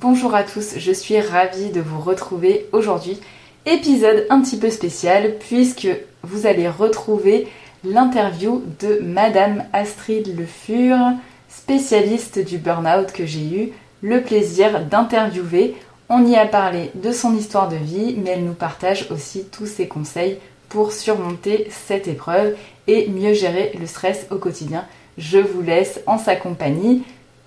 Bonjour à tous, je suis ravie de vous retrouver aujourd'hui. Épisode un petit peu spécial puisque vous allez retrouver l'interview de Madame Astrid Le Fur, spécialiste du burn-out que j'ai eu le plaisir d'interviewer. On y a parlé de son histoire de vie, mais elle nous partage aussi tous ses conseils pour surmonter cette épreuve et mieux gérer le stress au quotidien. Je vous laisse en sa compagnie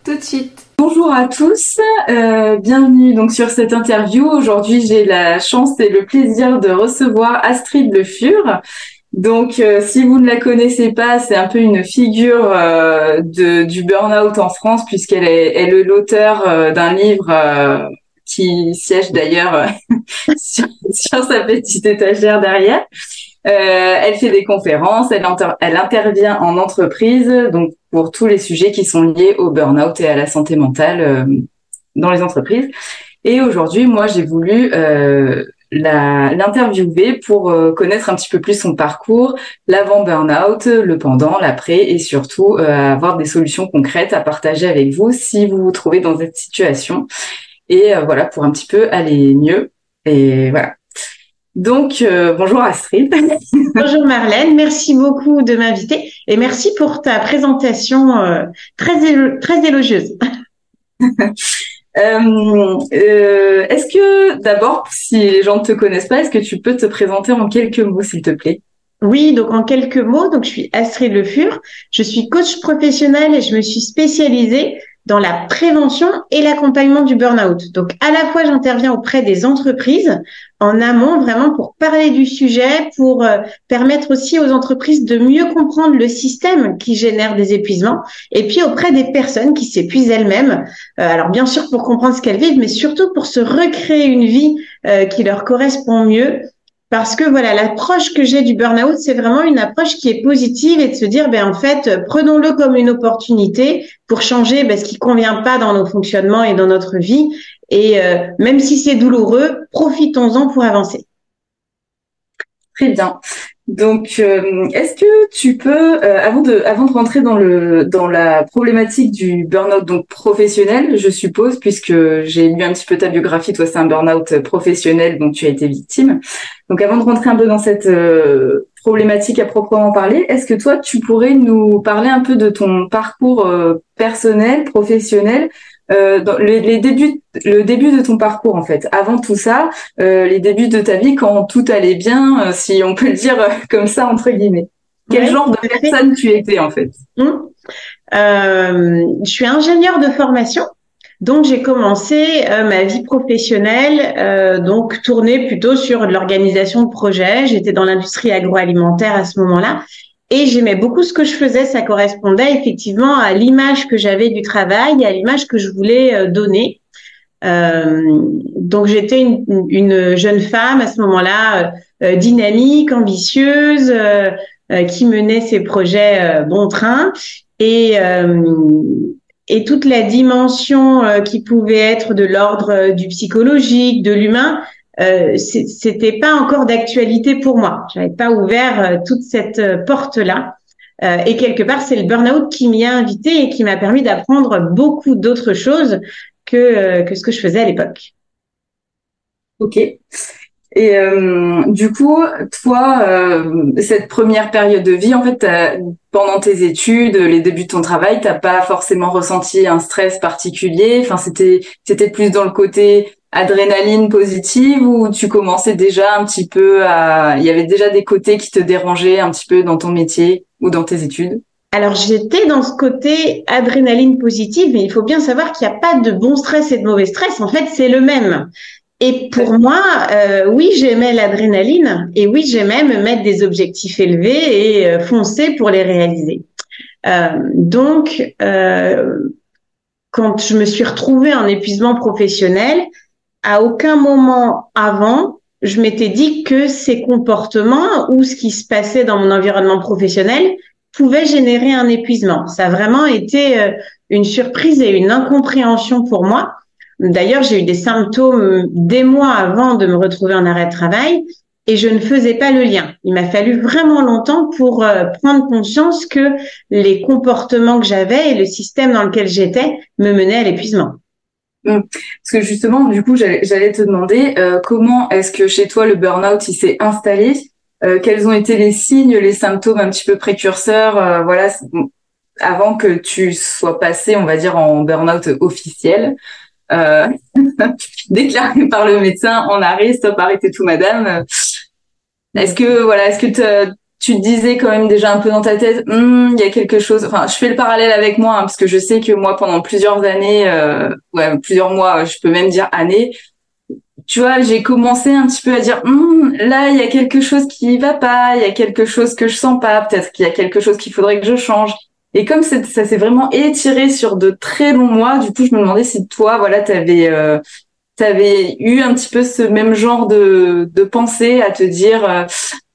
tout de suite. Bonjour à tous, euh, bienvenue donc sur cette interview. Aujourd'hui, j'ai la chance et le plaisir de recevoir Astrid Le Fur. Donc, euh, si vous ne la connaissez pas, c'est un peu une figure euh, de, du burn-out en France, puisqu'elle est, est l'auteur d'un livre qui siège d'ailleurs sur, sur, sa petite étagère derrière. Euh, elle fait des conférences, elle, intervient en entreprise, donc pour tous les sujets qui sont liés au burn-out et à la santé mentale euh, dans les entreprises. Et aujourd'hui, moi, j'ai voulu euh, l'interviewer pour euh, connaître un petit peu plus son parcours, l'avant burn-out, le pendant, l'après, et surtout euh, avoir des solutions concrètes à partager avec vous si vous vous trouvez dans cette situation. Et voilà, pour un petit peu aller mieux. Et voilà, donc, euh, bonjour Astrid. bonjour Marlène, merci beaucoup de m'inviter et merci pour ta présentation euh, très, très élogieuse. Euh, est-ce que d'abord, si les gens ne te connaissent pas, est-ce que tu peux te présenter en quelques mots, s'il te plaît? Oui, donc en quelques mots, donc je suis Astrid Le Fur, je suis coach professionnel et je me suis spécialisée dans la prévention et l'accompagnement du burn-out. Donc, à la fois, j'interviens auprès des entreprises en amont, vraiment pour parler du sujet, pour euh, permettre aussi aux entreprises de mieux comprendre le système qui génère des épuisements, et puis auprès des personnes qui s'épuisent elles-mêmes. Euh, alors, bien sûr, pour comprendre ce qu'elles vivent, mais surtout pour se recréer une vie euh, qui leur correspond mieux parce que voilà, l'approche que j'ai du burn-out, c'est vraiment une approche qui est positive et de se dire, ben en fait, prenons-le comme une opportunité pour changer ben, ce qui convient pas dans nos fonctionnements et dans notre vie. Et euh, même si c'est douloureux, profitons-en pour avancer. Très bien. Donc, euh, est-ce que tu peux, euh, avant de, avant de rentrer dans le, dans la problématique du burn-out donc professionnel, je suppose, puisque j'ai lu un petit peu ta biographie, toi c'est un burn-out professionnel dont tu as été victime. Donc, avant de rentrer un peu dans cette euh, problématique à proprement parler, est-ce que toi tu pourrais nous parler un peu de ton parcours personnel, professionnel, euh, dans les, débuts, le début de ton parcours en fait. Avant tout ça, euh, les débuts de ta vie quand tout allait bien, euh, si on peut le dire comme ça entre guillemets. Quel genre de personne tu étais en fait? Hum. Je suis ingénieure de formation. Donc j'ai commencé ma vie professionnelle, donc tournée plutôt sur l'organisation de projets. J'étais dans l'industrie agroalimentaire à ce moment-là et j'aimais beaucoup ce que je faisais. Ça correspondait effectivement à l'image que j'avais du travail, à l'image que je voulais euh, donner. Euh, donc j'étais une, une, jeune femme à ce moment-là, euh, dynamique, ambitieuse, euh, qui menait ses projets bon train. Et, et toute la dimension qui pouvait être de l'ordre du psychologique, de l'humain, euh, c'était pas encore d'actualité pour moi. J'avais pas ouvert euh, toute cette euh, porte là. Euh, et quelque part, c'est le burn-out qui m'y a invité et qui m'a permis d'apprendre beaucoup d'autres choses que que ce que je faisais à l'époque. Ok. Et du coup, toi, cette première période de vie, en fait, pendant tes études, les débuts de ton travail, t'as pas forcément ressenti un stress particulier? Enfin, c'était c'était plus dans le côté adrénaline positive ou tu commençais déjà un petit peu à... Il y avait déjà des côtés qui te dérangeaient un petit peu dans ton métier ou dans tes études? Alors j'étais dans ce côté adrénaline positive, mais il faut bien savoir qu'il n'y a pas de bon stress et de mauvais stress. En fait, c'est le même. Et pour moi, euh, oui, j'aimais l'adrénaline et oui, j'aimais me mettre des objectifs élevés et euh, foncer pour les réaliser. Euh, donc, quand je me suis retrouvée en épuisement professionnel, à aucun moment avant, je m'étais dit que ces comportements ou ce qui se passait dans mon environnement professionnel pouvait générer un épuisement. Ça a vraiment été euh, une surprise et une incompréhension pour moi. D'ailleurs, j'ai eu des symptômes des mois avant de me retrouver en arrêt de travail et je ne faisais pas le lien. Il m'a fallu vraiment longtemps pour euh, prendre conscience que les comportements que j'avais et le système dans lequel j'étais me menaient à l'épuisement. Hmm. Parce que justement, du coup, j'allais te demander euh, comment est-ce que chez toi le burn-out il s'est installé? Euh, Quels ont été les signes, les symptômes un petit peu précurseurs, euh, voilà, avant que tu sois passé, on va dire, en burn-out officiel, déclaré par le médecin, on arrête, stop, arrêtez tout, madame. Est-ce que voilà, est-ce que tu te disais quand même déjà un peu dans ta tête, hmm, il y a quelque chose. Enfin, je fais le parallèle avec moi hein, parce que je sais que moi, pendant plusieurs années, euh, ouais, plusieurs mois, je peux même dire années, tu vois, j'ai commencé un petit peu à dire, hmm, là, il y a quelque chose qui va pas, il y a quelque chose que je sens pas, peut-être qu'il y a quelque chose qu'il faudrait que je change. Et comme ça s'est vraiment étiré sur de très longs mois, du coup, je me demandais si toi, voilà, t'avais euh, t'avais eu un petit peu ce même genre de, de pensée à te dire euh,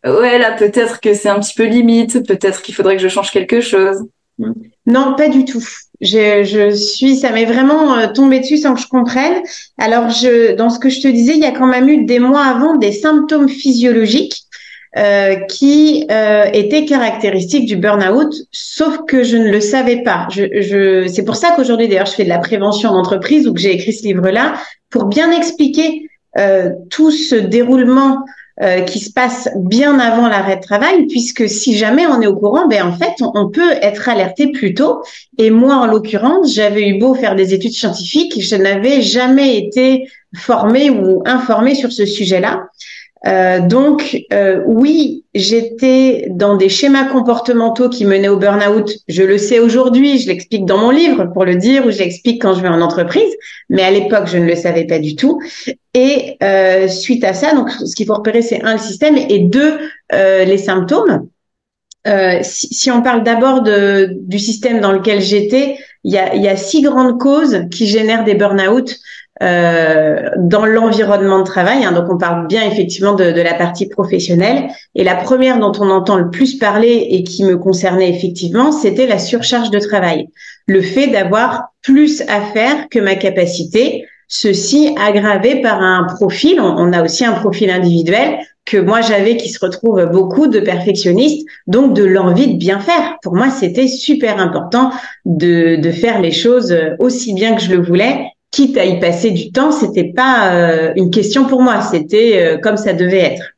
ouais, là, peut-être que c'est un petit peu limite, peut-être qu'il faudrait que je change quelque chose. Non, pas du tout. Je, je suis, ça m'est vraiment euh, tombé dessus sans que je comprenne. Alors, je, dans ce que je te disais, il y a quand même eu des mois avant des symptômes physiologiques euh, qui euh, étaient caractéristiques du burn-out, sauf que je ne le savais pas. Je, je, c'est pour ça qu'aujourd'hui, d'ailleurs, je fais de la prévention d'entreprise ou que j'ai écrit ce livre-là pour bien expliquer euh, tout ce déroulement euh, qui se passe bien avant l'arrêt de travail, puisque si jamais on est au courant, ben en fait, on, peut être alerté plus tôt. Et moi, en l'occurrence, j'avais eu beau faire des études scientifiques, je n'avais jamais été formée ou informée sur ce sujet-là. Euh, donc euh, oui, j'étais dans des schémas comportementaux qui menaient au burn-out. Je le sais aujourd'hui, je l'explique dans mon livre pour le dire ou je l'explique quand je vais en entreprise, mais à l'époque je ne le savais pas du tout. Et euh, suite à ça, donc ce qu'il faut repérer, c'est un le système et deux euh, les symptômes. Euh, si, si, on parle d'abord du système dans lequel j'étais, il y a, y a six grandes causes qui génèrent des burn-out. Euh, dans l'environnement de travail. Hein, donc, on parle bien effectivement de, de, la partie professionnelle. Et la première dont on entend le plus parler et qui me concernait effectivement, c'était la surcharge de travail. Le fait d'avoir plus à faire que ma capacité. Ceci aggravé par un profil. On, on a aussi un profil individuel que moi j'avais qui se retrouve beaucoup de perfectionnistes, donc de l'envie de bien faire. Pour moi, c'était super important de, de faire les choses aussi bien que je le voulais quitte à y passer du temps, c'était pas euh, une question pour moi, c'était euh, comme ça devait être.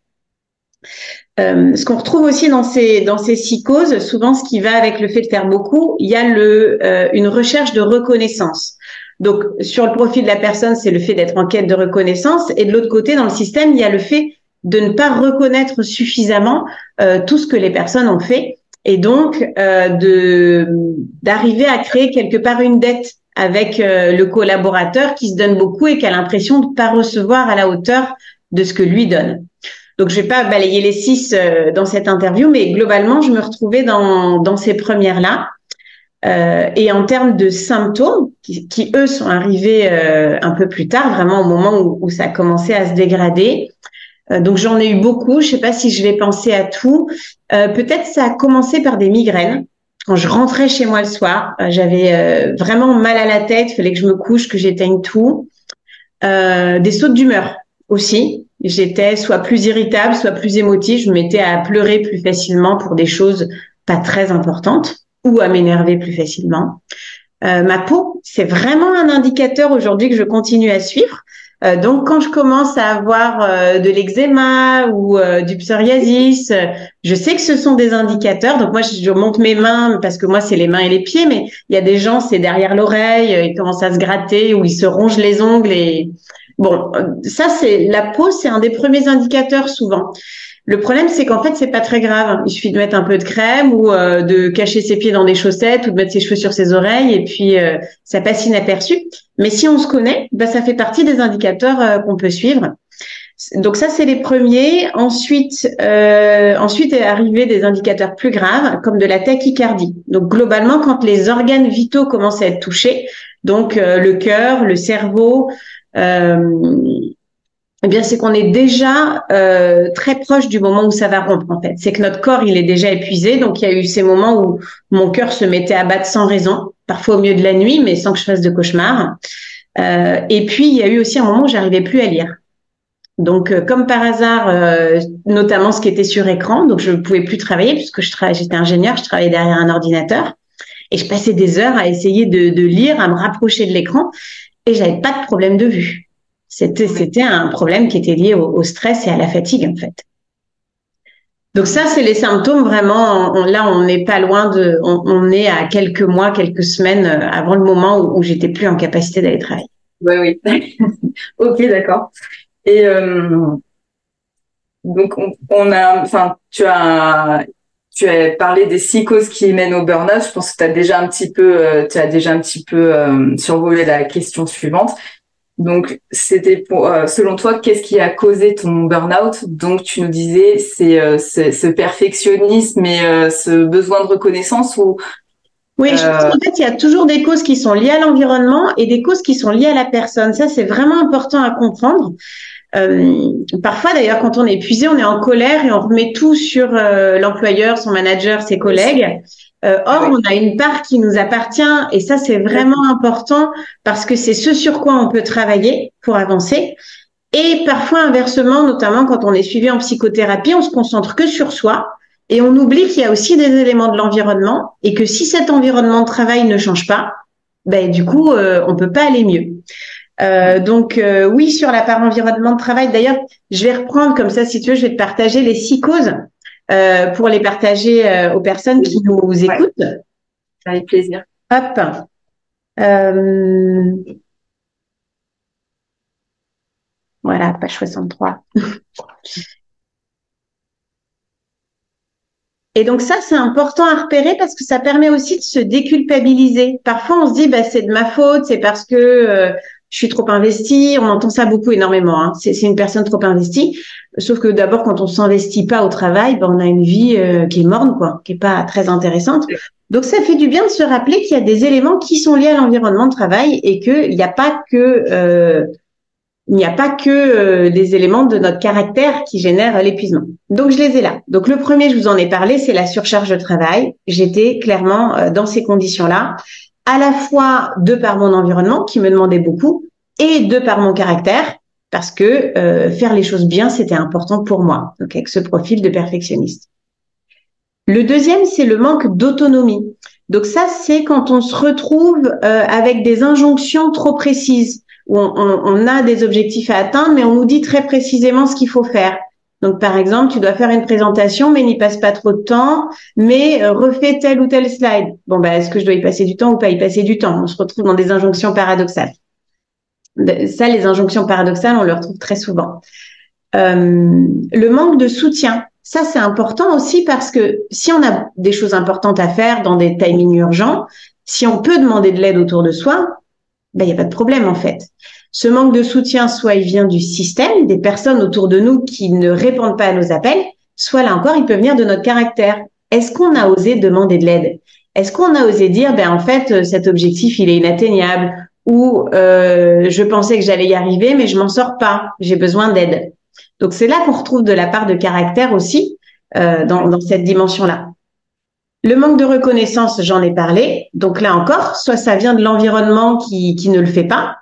Euh, ce qu'on retrouve aussi dans ces dans ces souvent ce qui va avec le fait de faire beaucoup, il y a le une recherche de reconnaissance. Donc sur le profil de la personne, c'est le fait d'être en quête de reconnaissance, et de l'autre côté, dans le système, il y a le fait de ne pas reconnaître suffisamment tout ce que les personnes ont fait, et donc de d'arriver à créer quelque part une dette avec euh, le collaborateur qui se donne beaucoup et qui a l'impression de pas recevoir à la hauteur de ce que lui donne. Donc, je vais pas balayer les six euh, dans cette interview, mais globalement, je me retrouvais dans, dans ces premières-là. Euh, et en termes de symptômes, qui, qui eux sont arrivés euh, un peu plus tard, vraiment au moment où, où ça a commencé à se dégrader. donc j'en ai eu beaucoup. Je sais pas si je vais penser à tout. Peut-être ça a commencé par des migraines quand je rentrais chez moi le soir, euh, j'avais euh, vraiment mal à la tête, il fallait que je me couche, que j'éteigne tout. Euh, des sautes d'humeur aussi. J'étais soit plus irritable, soit plus émotive. Je me mettais à pleurer plus facilement pour des choses pas très importantes ou à m'énerver plus facilement. ma peau, c'est vraiment un indicateur aujourd'hui que je continue à suivre. Euh, donc, quand je commence à avoir euh, de l'eczéma ou euh, du psoriasis, je sais que ce sont des indicateurs. Donc, moi, je, monte mes mains parce que moi, c'est les mains et les pieds, mais il y a des gens, c'est derrière l'oreille, ils commencent à se gratter ou ils se rongent les ongles. Et bon, ça, c'est la peau, c'est un des premiers indicateurs souvent. Le problème, c'est qu'en fait, c'est pas très grave. Il suffit de mettre un peu de crème ou euh, de cacher ses pieds dans des chaussettes ou de mettre ses cheveux sur ses oreilles et puis euh, ça passe inaperçu. Mais si on se connaît, bah, ça fait partie des indicateurs euh, qu'on peut suivre. Donc ça, c'est les premiers. Ensuite, ensuite est arrivé des indicateurs plus graves, comme de la tachycardie. Donc globalement, quand les organes vitaux commencent à être touchés, donc le cœur, le cerveau, eh bien, c'est qu'on est déjà euh, très proche du moment où ça va rompre, en fait. C'est que notre corps, il est déjà épuisé. Donc, il y a eu ces moments où mon cœur se mettait à battre sans raison, parfois au milieu de la nuit, mais sans que je fasse de cauchemar. Euh, et puis, il y a eu aussi un moment où j'arrivais plus à lire. Donc, euh, comme par hasard, euh, notamment ce qui était sur écran, donc je ne pouvais plus travailler puisque j'étais ingénieur, je travaillais derrière un ordinateur et je passais des heures à essayer de, de lire, à me rapprocher de l'écran. et j'avais pas de problème de vue. C'était c'était un problème qui était lié au, stress et à la fatigue en fait. Donc ça, c'est les symptômes vraiment. là, on n'est pas loin de. On, est à quelques mois, quelques semaines euh, avant le moment où, j'étais plus en capacité d'aller travailler. Oui, oui. ok, d'accord. Et euh, donc on, a, enfin, tu as tu as parlé des six causes qui mènent au burn-out. Je pense que tu as déjà un petit peu, euh, tu as déjà un petit peu euh, survolé la question suivante. Donc, c'était pour, euh, selon toi, qu'est-ce qui a causé ton burn-out? Donc, tu nous disais, c'est ce perfectionnisme et ce besoin de reconnaissance ou oui, je pense qu'en fait, il y a toujours des causes qui sont liées à l'environnement et des causes qui sont liées à la personne. Ça, c'est vraiment important à comprendre. Euh, parfois, d'ailleurs, quand on est épuisé, on est en colère et on remet tout sur euh, l'employeur, son manager, ses collègues. Euh, or, on a une part qui nous appartient et ça, c'est vraiment important parce que c'est ce sur quoi on peut travailler pour avancer. Et parfois, inversement, notamment quand on est suivi en psychothérapie, on se concentre que sur soi et on oublie qu'il y a aussi des éléments de l'environnement et que si cet environnement de travail ne change pas, ben, du coup, euh, on peut pas aller mieux. Euh, donc euh, oui, sur la part environnement de travail. D'ailleurs, je vais reprendre comme ça, si tu veux, je vais te partager les six causes euh, pour les partager aux personnes qui nous écoutent. Avec plaisir. Hop. Voilà, page 63. Et donc ça, c'est important à repérer parce que ça permet aussi de se déculpabiliser. Parfois, on se dit, bah, c'est de ma faute, c'est parce que je suis trop investie. On entend ça beaucoup, énormément. Hein. C'est une personne trop investie. Sauf que d'abord, quand on s'investit pas au travail, ben, on a une vie euh, qui est morne, quoi, qui est pas très intéressante. Donc, ça fait du bien de se rappeler qu'il y a des éléments qui sont liés à l'environnement de travail et qu'il n'y a pas que euh, il n'y a pas que euh, des éléments de notre caractère qui génèrent l'épuisement. Donc je les ai là. Donc le premier, je vous en ai parlé, c'est la surcharge de travail. J'étais clairement dans ces conditions-là à la fois de par mon environnement qui me demandait beaucoup et de par mon caractère parce que euh, faire les choses bien, c'était important pour moi. Donc avec ce profil de perfectionniste. Le deuxième, c'est le manque d'autonomie. Donc ça, c'est quand on se retrouve euh, avec des injonctions trop précises, où on, on, a des objectifs à atteindre, mais on nous dit très précisément ce qu'il faut faire. Donc, par exemple, tu dois faire une présentation, mais n'y passe pas trop de temps, mais euh, refais tel ou tel slide. Bon, bah, est-ce que je dois y passer du temps ou pas y passer du temps? On se retrouve dans des injonctions paradoxales. Ça, les injonctions paradoxales, on le retrouve très souvent. Euh, le manque de soutien, ça, c'est important aussi parce que si on a des choses importantes à faire dans des timings urgents, si on peut demander de l'aide autour de soi, ben, il n'y a pas de problème en fait. Ce manque de soutien, soit il vient du système, des personnes autour de nous qui ne répondent pas à nos appels, soit là encore, il peut venir de notre caractère. Est-ce qu'on a osé demander de l'aide? Est-ce qu'on a osé dire, ben en fait, cet objectif, il est inatteignable? Ou euh, je pensais que j'allais y arriver, mais je m'en sors pas, j'ai besoin d'aide. Donc c'est là qu'on retrouve de la part de caractère aussi euh, dans, dans cette dimension-là. Le manque de reconnaissance, j'en ai parlé. Donc là encore, soit ça vient de l'environnement qui, qui ne le fait pas,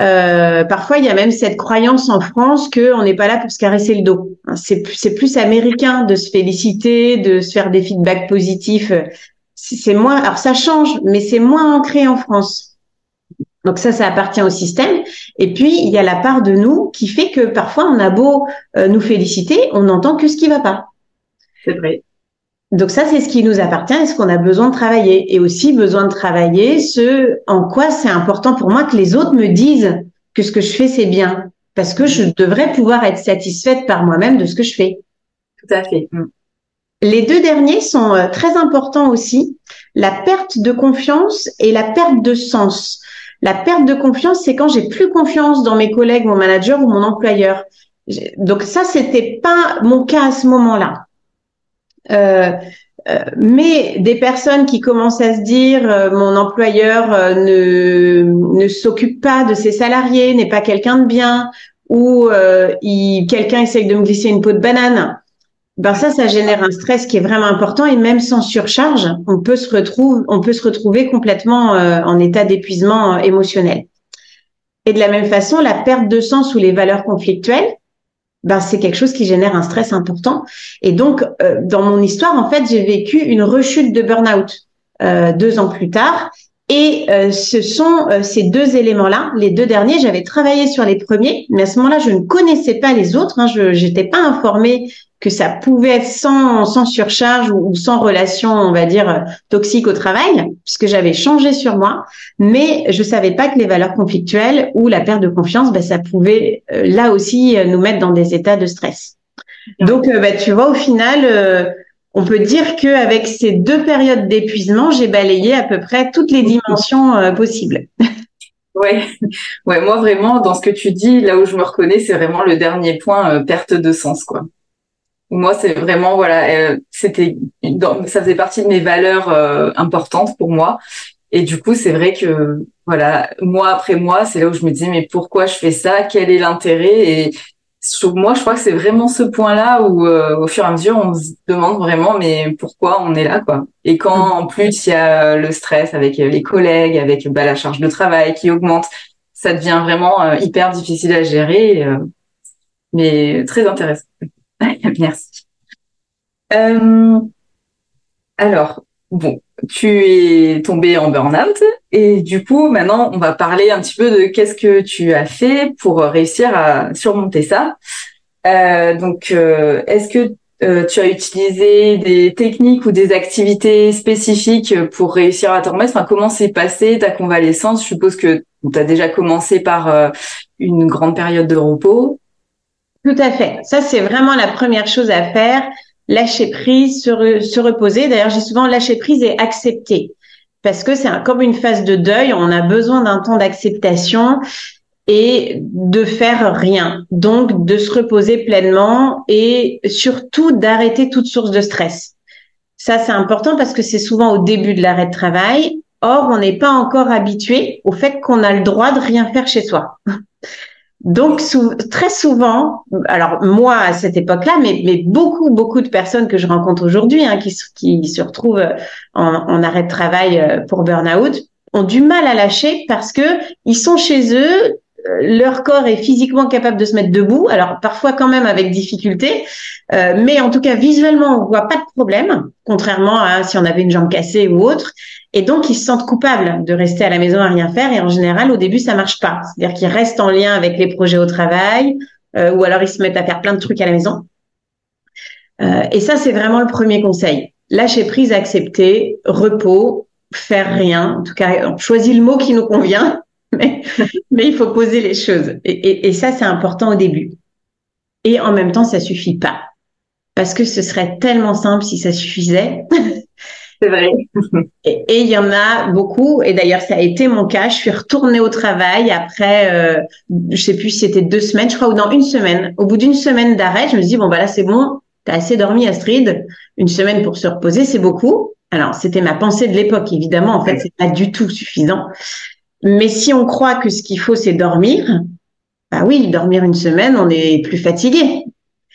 euh, parfois, il y a même cette croyance en France qu'on n'est pas là pour se caresser le dos. Hein, c'est plus, américain de se féliciter, de se faire des feedbacks positifs. C'est moins, alors ça change, mais c'est moins ancré en France. Donc ça, ça appartient au système. Et puis il y a la part de nous qui fait que parfois on a beau euh, nous féliciter, on n'entend que ce qui va pas. C'est vrai. Donc ça, c'est ce qui nous appartient et ce qu'on a besoin de travailler. Et aussi besoin de travailler ce en quoi c'est important pour moi que les autres me disent que ce que je fais, c'est bien. Parce que je devrais pouvoir être satisfaite par moi-même de ce que je fais. Tout à fait. Mm. Les deux derniers sont euh, très importants aussi. La perte de confiance et la perte de sens. La perte de confiance, c'est quand j'ai plus confiance dans mes collègues, mon manager ou mon employeur. Donc ça, c'était pas mon cas à ce moment-là. Euh, euh, mais des personnes qui commencent à se dire euh, mon employeur ne, ne s'occupe pas de ses salariés, n'est pas quelqu'un de bien, ou quelqu'un essaye de me glisser une peau de banane, ben ça, ça génère un stress qui est vraiment important et même sans surcharge, on peut se retrouver, on peut se retrouver complètement en état d'épuisement émotionnel. Et de la même façon, la perte de sens ou les valeurs conflictuelles, ben, c'est quelque chose qui génère un stress important. Et donc, euh, dans mon histoire, en fait, j'ai vécu une rechute de burn-out euh, deux ans plus tard. Et euh, ce sont euh, ces deux éléments-là, les deux derniers. J'avais travaillé sur les premiers, mais à ce moment-là, je ne connaissais pas les autres. Hein, je n'étais pas informée que ça pouvait être sans, sans surcharge ou, sans relation, on va dire, toxique au travail, puisque j'avais changé sur moi. Mais je savais pas que les valeurs conflictuelles ou la perte de confiance, ben, ça pouvait euh, là aussi nous mettre dans des états de stress. Donc, ben, tu vois, au final on peut dire qu'avec ces deux périodes d'épuisement, j'ai balayé à peu près toutes les dimensions euh, possibles. Ouais, ouais, moi vraiment dans ce que tu dis, là où je me reconnais, c'est vraiment le dernier point, euh, perte de sens, quoi. Moi, c'est vraiment voilà, euh, c'était, ça faisait partie de mes valeurs importantes pour moi, et du coup, c'est vrai que voilà, mois après mois, c'est là où je me disais mais pourquoi je fais ça? Quel est l'intérêt? Moi, je crois que c'est vraiment ce point-là où, euh, au fur et à mesure, on se demande vraiment, mais pourquoi on est là, quoi. Et quand, mm. en plus, il y a le stress avec les collègues, avec bah, la charge de travail qui augmente, ça devient vraiment euh, hyper difficile à gérer, euh, mais très intéressant. Merci. alors, bon, tu es tombé en burn-out et du coup maintenant on va parler un petit peu de qu'est-ce que tu as fait pour réussir à surmonter ça. Euh, donc euh, est-ce que euh, tu as utilisé des techniques ou des activités spécifiques pour réussir à t'en remettre? Enfin, Comment s'est passée ta convalescence? Je suppose que tu as déjà commencé par une grande période de repos. Tout à fait. Ça, c'est vraiment la première chose à faire lâcher prise, se, se reposer. D'ailleurs, j'ai souvent lâché prise et accepter parce que c'est comme une phase de deuil. On a besoin d'un temps d'acceptation et de faire rien. Donc, de se reposer pleinement et surtout d'arrêter toute source de stress. Ça, c'est important parce que c'est souvent au début de l'arrêt de travail. Or, on n'est pas encore habitué au fait qu'on a le droit de rien faire chez soi. Donc très souvent, alors moi à cette époque-là, mais, mais beaucoup beaucoup de personnes que je rencontre aujourd'hui, hein, qui, se retrouvent en, arrêt de travail euh, pour burn-out, ont du mal à lâcher parce que ils sont chez eux, leur corps est physiquement capable de se mettre debout, alors parfois quand même avec difficulté, euh, mais en tout cas visuellement on voit pas de problème, contrairement à si on avait une jambe cassée ou autre. Et donc ils se sentent coupables de rester à la maison à rien faire. Et en général au début ça marche pas, c'est-à-dire qu'ils restent en lien avec les projets au travail, euh, ou alors ils se mettent à faire plein de trucs à la maison. et ça c'est vraiment le premier conseil. Lâcher prise, accepter, repos, faire rien. En tout cas, on choisit le mot qui nous convient mais, mais, il faut poser les choses. Et, et, et ça, c'est important au début. Et en même temps, ça suffit pas. Parce que ce serait tellement simple si ça suffisait. C'est vrai. et il y en a beaucoup. Et d'ailleurs, ça a été mon cas. Je suis retournée au travail après, euh, je sais plus si c'était deux semaines, je crois, ou dans une semaine. Au bout d'une semaine d'arrêt, je me dis bon bah là c'est bon, t'as assez dormi, Astrid. Une semaine pour se reposer, c'est beaucoup. Alors c'était ma pensée de l'époque, évidemment. En fait, c'est pas du tout suffisant. Mais si on croit que ce qu'il faut, c'est dormir, bah oui, dormir une semaine, on est plus fatigué.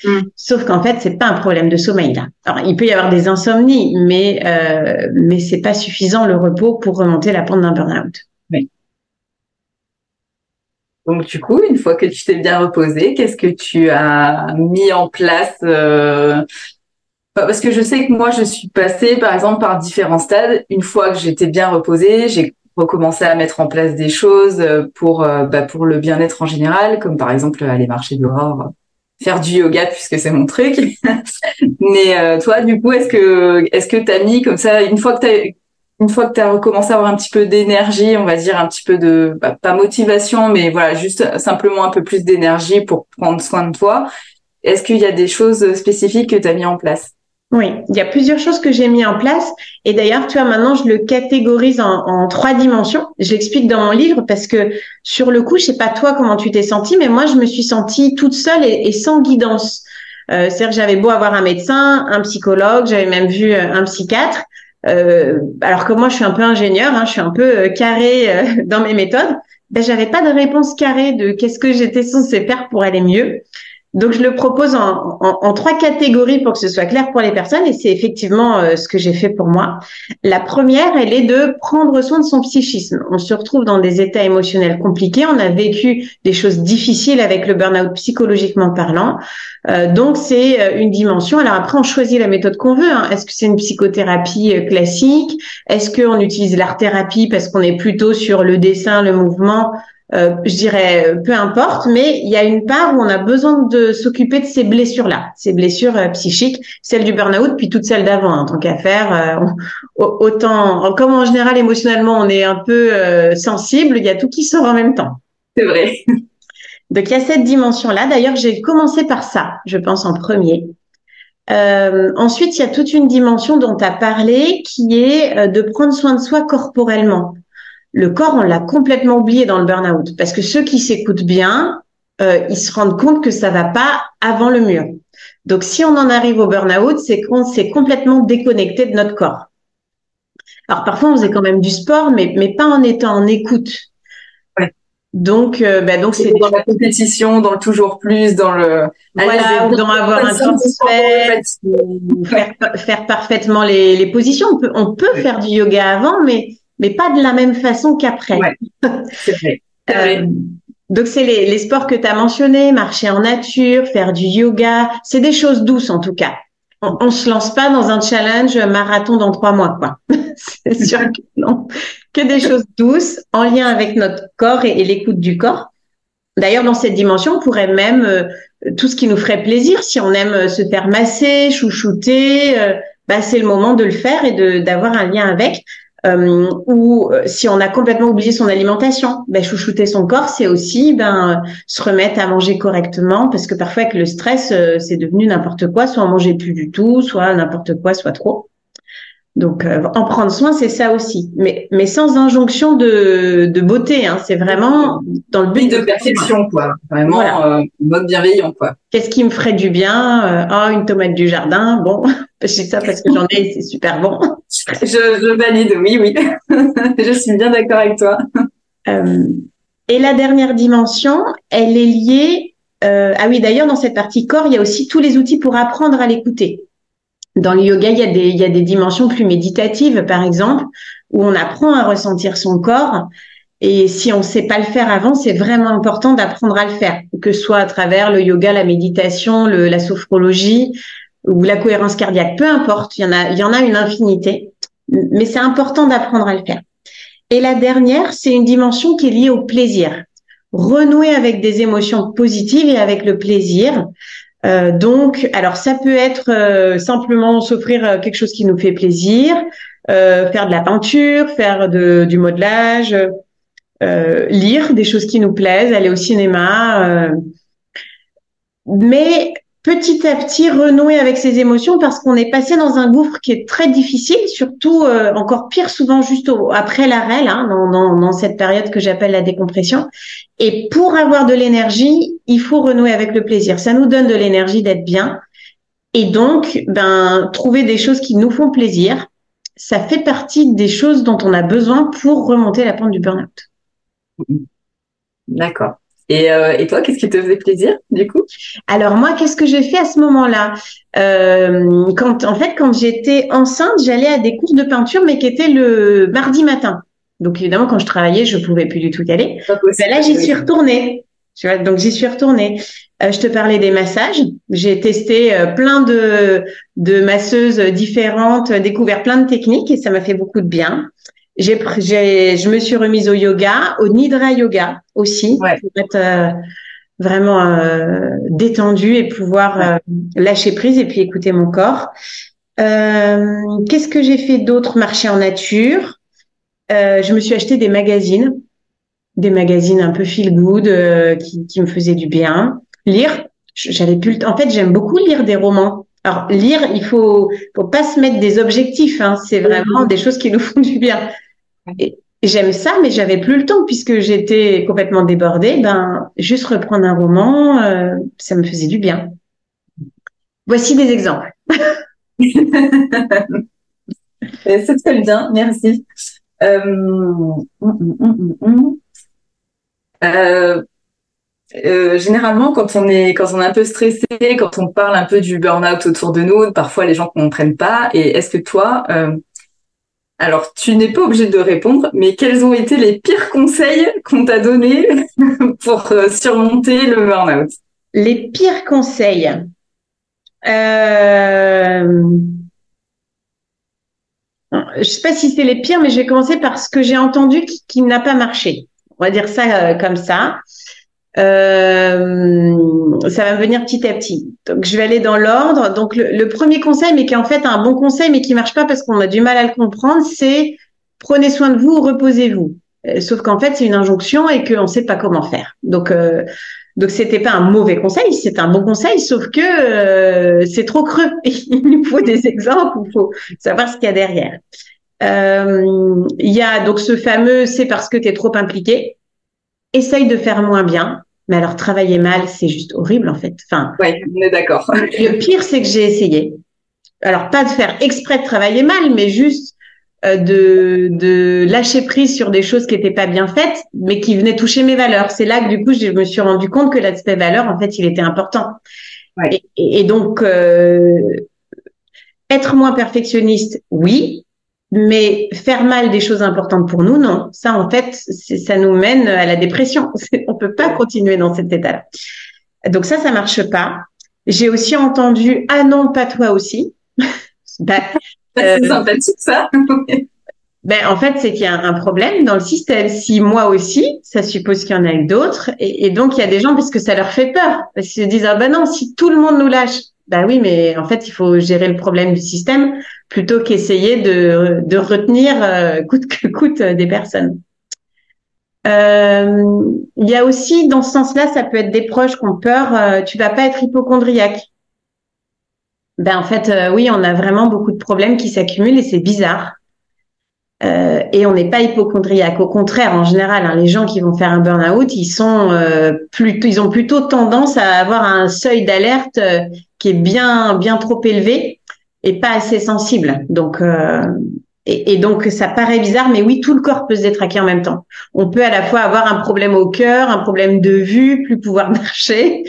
Mm. Sauf qu'en fait, c'est pas un problème de sommeil là. Alors, il peut y avoir des insomnies, mais euh, mais c'est pas suffisant le repos pour remonter la pente d'un burn-out. Oui. Donc du coup, une fois que tu t'es bien reposé, qu'est-ce que tu as mis en place euh... Parce que je sais que moi, je suis passée, par exemple, par différents stades. Une fois que j'étais bien reposée, j'ai recommencer à mettre en place des choses euh, pour euh, bah, pour le bien-être en général, comme par exemple aller marcher dehors, faire du yoga puisque c'est mon truc. Mais euh, toi, du coup, est-ce que est-ce que t'as mis comme ça une fois que t'as une fois que tu as recommencé à avoir un petit peu d'énergie, on va dire un petit peu de bah, pas motivation, mais voilà, juste simplement un peu plus d'énergie pour prendre soin de toi. Est-ce qu'il y a des choses spécifiques que tu as mis en place? Oui, il y a plusieurs choses que j'ai mis en place. Et d'ailleurs, tu vois, maintenant, je le catégorise en, trois dimensions. Je l'explique dans mon livre parce que sur le coup, je sais pas toi comment tu t'es sentie, mais moi, je me suis sentie toute seule et, sans guidance. Euh, C'est-à-dire que j'avais beau avoir un médecin, un psychologue, j'avais même vu euh, un psychiatre. Euh, alors que moi, je suis un peu ingénieur, hein, je suis un peu euh, carré euh, dans mes méthodes. Ben, j'avais pas de réponse carrée de qu'est-ce que j'étais censée faire pour aller mieux. Donc, je le propose en, trois catégories pour que ce soit clair pour les personnes et c'est effectivement euh, ce que j'ai fait pour moi. La première, elle est de prendre soin de son psychisme. On se retrouve dans des états émotionnels compliqués. On a vécu des choses difficiles avec le burn-out psychologiquement parlant. Euh, donc, c'est euh, une dimension. Alors après, on choisit la méthode qu'on veut. Hein. Est-ce que c'est une psychothérapie classique? Est-ce qu'on utilise l'art-thérapie parce qu'on est plutôt sur le dessin, le mouvement? Euh, je dirais euh, peu importe, mais il y a une part où on a besoin de s'occuper de ces blessures-là, ces blessures euh, psychiques, celles du burn-out, puis toutes celles d'avant, en tant qu'affaire. autant, comme en général émotionnellement, on est un peu sensible, il y a tout qui sort en même temps. C'est vrai. Donc il y a cette dimension-là. D'ailleurs, j'ai commencé par ça, je pense en premier. ensuite, il y a toute une dimension dont tu as parlé, qui est de prendre soin de soi corporellement le corps, on l'a complètement oublié dans le burn-out. Parce que ceux qui s'écoutent bien, euh, ils se rendent compte que ça va pas avant le mur. Donc, si on en arrive au burn-out, c'est qu'on s'est complètement déconnecté de notre corps. Alors, parfois, on faisait quand même du sport, mais, mais pas en étant en écoute. Donc, euh, bah, donc c'est dans la compétition, dans le toujours plus, dans le voilà, ou dans avoir un temps faire, faire parfaitement les, les positions. On peut, on peut faire du yoga avant, mais mais pas de la même façon qu'après. c'est vrai. Euh, donc c'est les, les, sports que tu as mentionnés, marcher en nature, faire du yoga, c'est des choses douces en tout cas. On, on se lance pas dans un challenge marathon dans trois mois, quoi. c'est sûr que non. Que des choses douces en lien avec notre corps et, l'écoute du corps. D'ailleurs, dans cette dimension, on pourrait même euh, tout ce qui nous ferait plaisir, si on aime se faire masser, chouchouter, euh, bah, c'est le moment de le faire et de d'avoir un lien avec. Euh, ou euh, si on a complètement oublié son alimentation, ben, chouchouter son corps, c'est aussi ben se remettre à manger correctement, parce que parfois avec le stress, euh, c'est devenu n'importe quoi, soit on mangeait plus du tout, soit n'importe quoi, soit trop. Donc, euh, en prendre soin, c'est ça aussi, mais mais sans injonction de, de beauté. Hein. C'est vraiment dans le but de, perfection, quoi. Vraiment euh, mode bienveillant, quoi. Qu'est-ce qui me ferait du bien Oh, une tomate du jardin. Bon, je dis ça parce que j'en ai, c'est super bon. je, je valide, oui, oui. je suis bien d'accord avec toi. Euh, et la dernière dimension, elle est liée. Euh, ah oui, d'ailleurs, dans cette partie corps, il y a aussi tous les outils pour apprendre à l'écouter. Dans le yoga, il y, a des, il y a des dimensions plus méditatives, par exemple, où on apprend à ressentir son corps. Et si on ne sait pas le faire avant, c'est vraiment important d'apprendre à le faire, que ce soit à travers le yoga, la méditation, la sophrologie ou la cohérence cardiaque, peu importe. Il y en a, il y en a une infinité, mais c'est important d'apprendre à le faire. Et la dernière, c'est une dimension qui est liée au plaisir. Renouer avec des émotions positives et avec le plaisir. Euh, donc, alors ça peut être euh, simplement s'offrir euh, quelque chose qui nous fait plaisir, faire de la peinture, faire de, du modelage, lire des choses qui nous plaisent, aller au cinéma. mais petit à petit renouer avec ses émotions parce qu'on est passé dans un gouffre qui est très difficile, surtout euh, encore pire souvent juste après l'arrêt, dans, dans, dans, cette période que j'appelle la décompression. Et pour avoir de l'énergie, il faut renouer avec le plaisir. Ça nous donne de l'énergie d'être bien. Et donc, ben, trouver des choses qui nous font plaisir, ça fait partie des choses dont on a besoin pour remonter la pente du burn-out. D'accord. Et, euh, et toi, qu'est-ce qui te faisait plaisir du coup? Alors moi, qu'est-ce que j'ai fait à ce moment-là? Euh, Quand en fait, quand j'étais enceinte, j'allais à des cours de peinture, mais qui étaient le mardi matin. Donc évidemment, quand je travaillais, je pouvais plus du tout y aller. Ben là, j'y suis retournée. Tu vois, donc j'y suis retournée. Euh, je te parlais des massages. J'ai testé euh, plein de, de masseuses différentes, découvert plein de techniques et ça m'a fait beaucoup de bien. J'ai, j'ai, je me suis remise au yoga, au nidra yoga aussi, pour être euh, vraiment euh, détendue et pouvoir euh, lâcher prise et puis écouter mon corps. qu'est-ce que j'ai fait d'autre Marcher en nature? je me suis acheté des magazines, des magazines un peu feel good qui, qui me faisaient du bien. Lire, j'avais plus le temps. En fait, j'aime beaucoup lire des romans. Alors lire, il faut, faut pas se mettre des objectifs. Hein. C'est vraiment des choses qui nous font du bien. J'aime ça, mais j'avais plus le temps puisque j'étais complètement débordée. Ben, juste reprendre un roman, euh, ça me faisait du bien. Voici des exemples. C'est très bien, merci. Euh, hum, hum, hum, euh, généralement, quand on est quand on est un peu stressé, quand on parle un peu du burn-out autour de nous, parfois les gens ne comprennent pas. Et est-ce que toi, alors tu n'es pas obligé de répondre, mais quels ont été les pires conseils qu'on t'a donnés pour euh, surmonter le burn-out? Les pires conseils. Euh... Je sais pas si c'est les pires, mais je vais commencer par ce que j'ai entendu qui, qui n'a pas marché. On va dire ça comme ça. Euh, ça va venir petit à petit. Donc, je vais aller dans l'ordre. Donc, le, premier conseil, mais qui est en fait un bon conseil, mais qui marche pas parce qu'on a du mal à le comprendre, c'est prenez soin de vous, reposez-vous. Euh, sauf qu'en fait, c'est une injonction et qu'on ne sait pas comment faire. Donc, euh, donc c'était pas un mauvais conseil, c'est un bon conseil, sauf que euh, c'est trop creux. il nous faut des exemples, il faut savoir ce qu'il y a derrière. Il y a donc ce fameux c'est parce que tu es trop impliqué. Essaye de faire moins bien. Mais alors, travailler mal, c'est juste horrible, en fait. Enfin. Ouais, on est d'accord. le pire, c'est que j'ai essayé. Alors, pas de faire exprès de travailler mal, mais juste euh, de, de lâcher prise sur des choses qui n'étaient pas bien faites, mais qui venaient toucher mes valeurs. C'est là que, du coup, je me suis rendu compte que l'aspect valeur, en fait, il était important. Ouais. Et, et, donc, euh, être moins perfectionniste, oui, mais faire mal des choses importantes pour nous, non. Ça, en fait, ça nous mène à la dépression. On peut pas continuer dans cet état-là. Donc ça, ça marche pas. J'ai aussi entendu ah non, pas toi aussi. ben, c'est euh, sympathique ça. ben en fait, c'est qu'il y a un problème dans le système. Si moi aussi, ça suppose qu'il y en a eu d'autres, et, et, donc il y a des gens parce que ça leur fait peur, parce qu'ils se disent ah ben non, si tout le monde nous lâche, ben oui, mais en fait, il faut gérer le problème du système plutôt qu'essayer de, de retenir euh, coûte que coûte euh, des personnes. Euh, il y a aussi dans ce sens-là, ça peut être des proches qui ont peur. Tu vas pas être hypochondriaque. Ben en fait, oui, on a vraiment beaucoup de problèmes qui s'accumulent et c'est bizarre. Euh, et on n'est pas hypochondriaque. Au contraire, en général, hein, les gens qui vont faire un burn-out, ils sont plutôt, ils ont plutôt tendance à avoir un seuil d'alerte qui est bien, bien trop élevé et pas assez sensible. Donc, euh, et, et, donc ça paraît bizarre, mais oui, tout le corps peut se détraquer en même temps. On peut à la fois avoir un problème au cœur, un problème de vue, plus pouvoir marcher.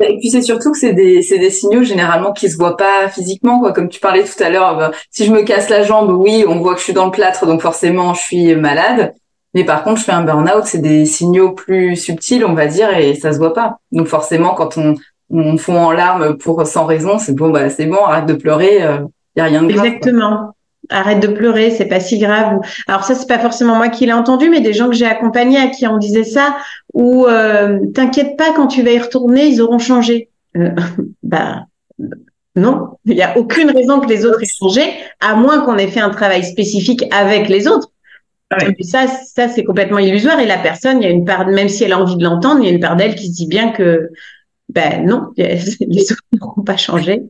Et puis c'est surtout que c'est des, des signaux généralement qui se voient pas physiquement, quoi. Comme tu parlais tout à l'heure, bah, si je me casse la jambe, oui, on voit que je suis dans le plâtre, donc forcément je suis malade. Mais par contre, je fais un burn-out, c'est des signaux plus subtils, on va dire, et ça se voit pas. Donc forcément, quand on, on fond en larmes pour sans raison, c'est bon, bah c'est bon, arrête de pleurer, il euh, y a rien de grave. Exactement. Arrête de pleurer, c'est pas si grave. Alors ça, c'est pas forcément moi qui l'ai entendu, mais des gens que j'ai accompagnés à qui on disait ça, ou euh, t'inquiète pas, quand tu vas y retourner, ils auront changé. Euh, bah non, il n'y a aucune raison que les autres aient changé, à moins qu'on ait fait un travail spécifique avec les autres. Ça, ça c'est complètement illusoire et la personne, il y a une part, même si elle a envie de l'entendre, il y a une part d'elle qui se dit bien que ben non, les autres n'auront pas changé,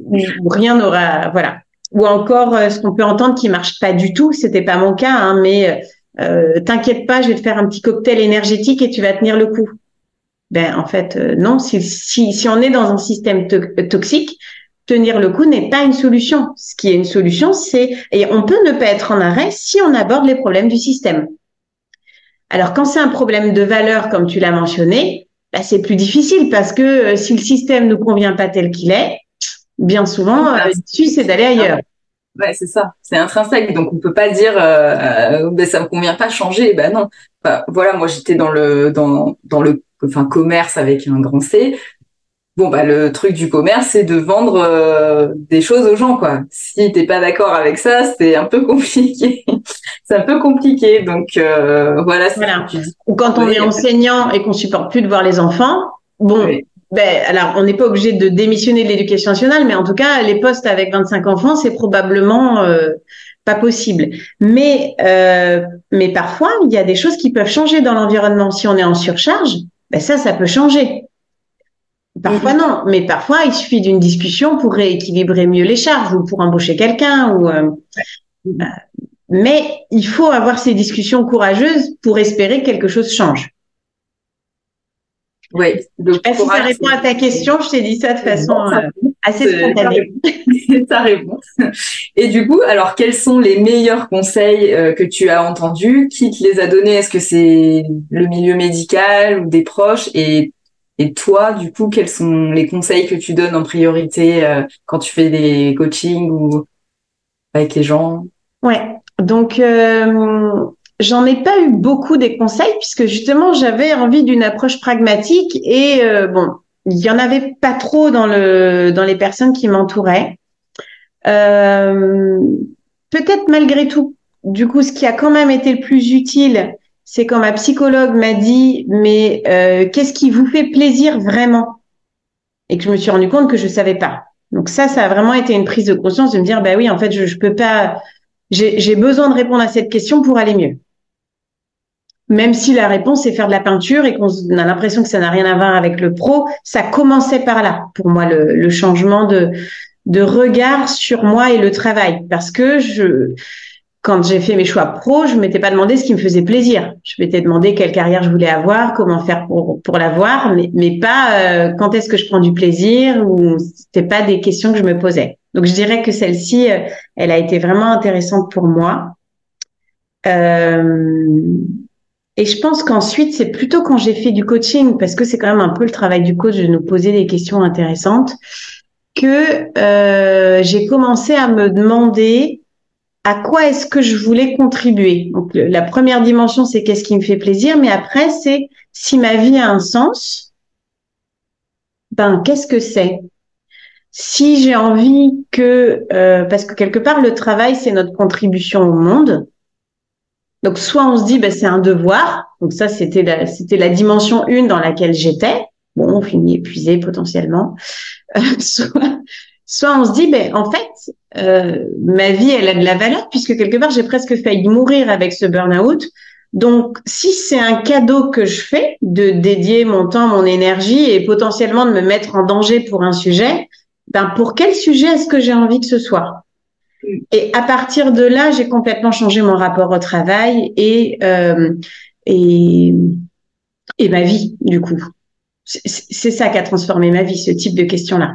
ou rien n'aura, voilà. Ou encore, euh, ce qu'on peut entendre qui marche pas du tout, c'était pas mon cas, hein, mais euh, t'inquiète pas, je vais te faire un petit cocktail énergétique et tu vas tenir le coup. Ben en fait, euh, non. Si, on est dans un système toxique, tenir le coup n'est pas une solution. Ce qui est une solution, c'est et on peut ne pas être en arrêt si on aborde les problèmes du système. Alors quand c'est un problème de valeur, comme tu l'as mentionné, bah, c'est plus difficile parce que euh, si le système ne convient pas tel qu'il est, bien souvent, euh, l'issue, c'est d'aller ailleurs. Ouais, c'est ça. C'est intrinsèque. Donc, on peut pas dire, euh, euh ben, ça me convient pas, changer. Ben non. voilà, moi, j'étais dans le, dans, dans le, enfin, commerce avec un grand C. Bon, bah, le truc du commerce, c'est de vendre des choses aux gens, quoi. Si t'es pas d'accord avec ça, c'est un peu compliqué c'est un peu compliqué. Donc euh, voilà. voilà. Ou quand on est enseignant et qu'on supporte plus de voir les enfants, bon. Ben, alors, on n'est pas obligé de démissionner de l'éducation nationale, mais en tout cas, les postes avec 25 enfants, c'est probablement euh, pas possible. Mais, euh, mais parfois, il y a des choses qui peuvent changer dans l'environnement. Si on est en surcharge, ben ça, ça peut changer. Parfois non, mais parfois il suffit d'une discussion pour rééquilibrer mieux les charges ou pour embaucher quelqu'un ou euh, mais il faut avoir ces discussions courageuses pour espérer que quelque chose change. Oui. Donc, si ça répond à ta question, je t'ai dit ça de façon euh, assez spontanée. ta réponse. Et du coup, alors quels sont les meilleurs conseils euh, que tu as entendus? Qui te les a donnés? Est-ce que c'est le milieu médical ou des proches? Et et toi, du coup, quels sont les conseils que tu donnes en priorité euh, quand tu fais des coachings ou avec les gens? Ouais, donc euh, j'en ai pas eu beaucoup des conseils puisque justement j'avais envie d'une approche pragmatique et euh, bon, il y en avait pas trop dans le dans les personnes qui m'entouraient. Peut-être malgré tout, du coup, ce qui a quand même été le plus utile, c'est quand ma psychologue m'a dit, mais euh, qu'est-ce qui vous fait plaisir vraiment? Et que je me suis rendu compte que je savais pas. Donc ça, ça a vraiment été une prise de conscience de me dire, bah oui, en fait, je, je peux pas, j'ai besoin de répondre à cette question pour aller mieux. Même si la réponse est faire de la peinture et qu'on a l'impression que ça n'a rien à voir avec le pro, ça commençait par là pour moi le, le changement de de regard sur moi et le travail parce que je quand j'ai fait mes choix pro, je m'étais pas demandé ce qui me faisait plaisir. Je m'étais demandé quelle carrière je voulais avoir, comment faire pour, pour l'avoir, mais, mais pas euh, quand est-ce que je prends du plaisir ou c'était pas des questions que je me posais. Donc je dirais que celle-ci, euh, elle a été vraiment intéressante pour moi. Euh, et je pense qu'ensuite, c'est plutôt quand j'ai fait du coaching, parce que c'est quand même un peu le travail du coach de nous poser des questions intéressantes, que euh, j'ai commencé à me demander à quoi est-ce que je voulais contribuer. Donc la première dimension, c'est qu'est-ce qui me fait plaisir, mais après, c'est si ma vie a un sens, ben qu'est-ce que c'est? Si j'ai envie que, euh, parce que quelque part, le travail, c'est notre contribution au monde. Donc soit on se dit, ben, c'est un devoir. Donc ça, c'était la, c'était la dimension une dans laquelle j'étais. Bon, on finit épuisé potentiellement. Euh, soit, on se dit, ben en fait, euh, ma vie, elle a de la valeur puisque quelque part, j'ai presque failli mourir avec ce burn-out. Donc, si c'est un cadeau que je fais de dédier mon temps, mon énergie et potentiellement de me mettre en danger pour un sujet, ben pour quel sujet est-ce que j'ai envie que ce soit? Et à partir de là, j'ai complètement changé mon rapport au travail et euh, et et ma vie du coup. C'est ça qui a transformé ma vie, ce type de questions-là.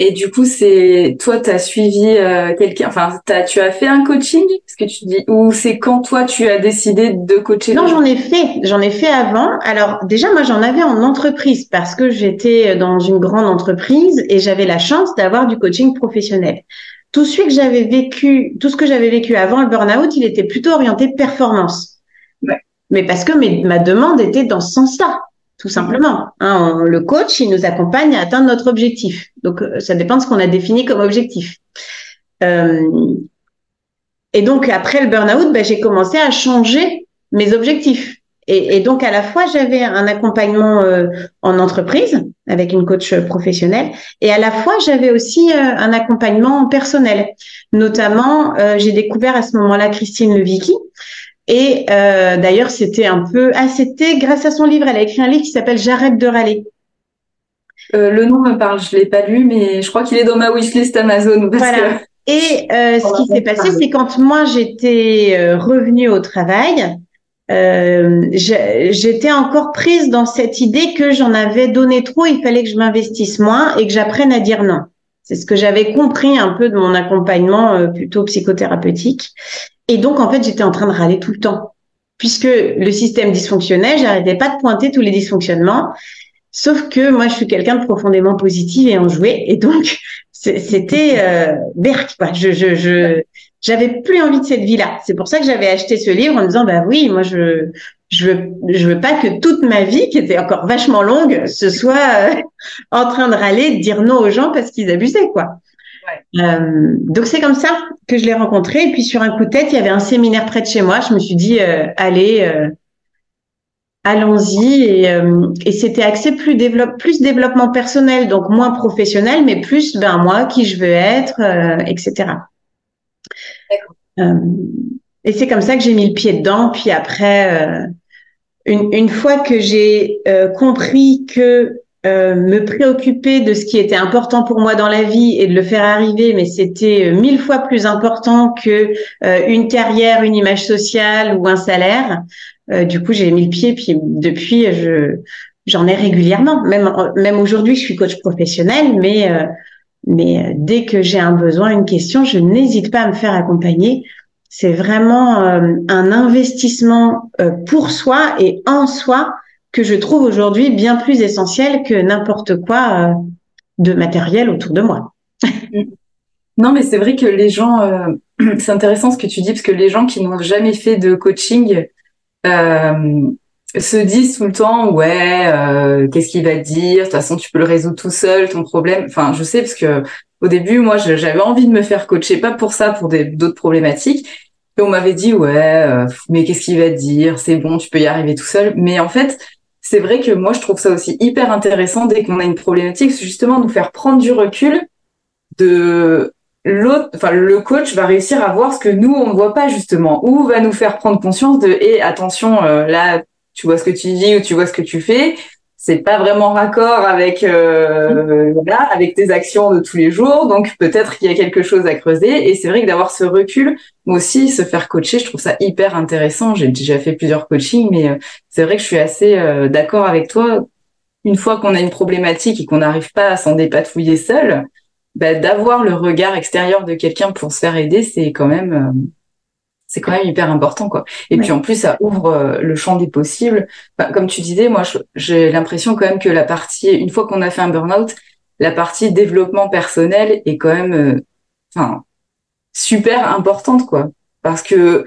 Et du coup, c'est toi, tu as suivi euh, quelqu'un, enfin, as, tu as fait un coaching, ce que tu dis, ou c'est quand toi tu as décidé de coacher Non, j'en ai fait, j'en ai fait avant. Alors déjà, moi, j'en avais en entreprise parce que j'étais dans une grande entreprise et j'avais la chance d'avoir du coaching professionnel. Tout ce que j'avais vécu, tout ce que j'avais vécu avant le burn-out, il était plutôt orienté performance. Ouais. Mais parce que mes, ma demande était dans ce sens-là tout simplement. Hein, le coach, il nous accompagne à atteindre notre objectif. Donc, euh, ça dépend de ce qu'on a défini comme objectif. Euh, et donc, après le burn-out, ben, j'ai commencé à changer mes objectifs. Et, donc, à la fois, j'avais un accompagnement euh, en entreprise avec une coach professionnelle, et à la fois, j'avais aussi un accompagnement personnel. Notamment, j'ai découvert à ce moment-là Christine Levicki, et euh, d'ailleurs, c'était un peu... Ah, c'était grâce à son livre. Elle a écrit un livre qui s'appelle J'arrête de râler. Euh, le nom me parle, je l'ai pas lu, mais je crois qu'il est dans ma wishlist Amazon. voilà. Et euh, ce qui s'est passé, c'est quand moi j'étais euh, revenue au travail, euh, j'étais encore prise dans cette idée que j'en avais donné trop, il fallait que je m'investisse moins et que j'apprenne à dire non. C'est ce que j'avais compris un peu de mon accompagnement euh, plutôt psychothérapeutique. Et donc, en fait, j'étais en train de râler tout le temps. Puisque le système dysfonctionnait, j'arrêtais pas de pointer tous les dysfonctionnements. Sauf que moi, je suis quelqu'un de profondément positif et enjoué. Et donc, c'était euh, berk, quoi. Je, je, je, j'avais plus envie de cette vie-là. C'est pour ça que j'avais acheté ce livre en me disant, bah oui, moi, je, je veux, je veux pas que toute ma vie, qui était encore vachement longue, ce soit euh, en train de râler, de dire non aux gens parce qu'ils abusaient, quoi. Euh, donc c'est comme ça que je l'ai rencontré. Et puis sur un coup de tête, il y avait un séminaire près de chez moi. Je me suis dit, euh, allez, euh, allons-y. Et, euh, et c'était axé plus, développe, plus développement personnel, donc moins professionnel, mais plus ben moi qui je veux être, etc. et c'est comme ça que j'ai mis le pied dedans. Puis après, une, une fois que j'ai compris que euh, me préoccuper de ce qui était important pour moi dans la vie et de le faire arriver, mais c'était euh, mille fois plus important que euh, une carrière, une image sociale ou un salaire. du coup, j'ai mis le pied, puis depuis, je j'en ai régulièrement. Même même aujourd'hui, je suis coach professionnel, mais mais dès que j'ai un besoin, une question, je n'hésite pas à me faire accompagner. C'est vraiment un investissement pour soi et en soi que je trouve aujourd'hui bien plus essentiel que n'importe quoi de matériel autour de moi. non, mais c'est vrai que les gens, c'est intéressant ce que tu dis, parce que les gens qui n'ont jamais fait de coaching euh, se disent tout le temps, ouais, euh, qu'est-ce qu'il va dire De toute façon, tu peux le résoudre tout seul, ton problème. Enfin, je sais, parce que au début, moi, j'avais envie de me faire coacher, pas pour ça, pour d'autres problématiques. Et on m'avait dit, ouais, euh, mais qu'est-ce qu'il va dire C'est bon, tu peux y arriver tout seul. Mais en fait, c'est vrai que moi, je trouve ça aussi hyper intéressant dès qu'on a une problématique, justement, nous faire prendre du recul de l'autre, enfin le coach va réussir à voir ce que nous on ne voit pas justement, ou va nous faire prendre conscience de et attention euh, là tu vois ce que tu dis ou tu vois ce que tu fais, c'est pas vraiment raccord avec euh, avec tes actions de tous les jours, donc peut-être qu'il y a quelque chose à creuser. Et c'est vrai que d'avoir ce recul, moi aussi se faire coacher, je trouve ça hyper intéressant. J'ai déjà fait plusieurs coachings, mais euh, c'est vrai que je suis assez d'accord avec toi. Une fois qu'on a une problématique et qu'on n'arrive pas à s'en dépatouiller seul, bah, d'avoir le regard extérieur de quelqu'un pour se faire aider, c'est quand même euh, c'est quand même hyper important quoi. Et puis en plus ça ouvre euh, le champ des possibles. comme tu disais, moi j'ai l'impression quand même que la partie une fois qu'on a fait un burn-out, la partie développement personnel est quand même euh, enfin super importante quoi parce que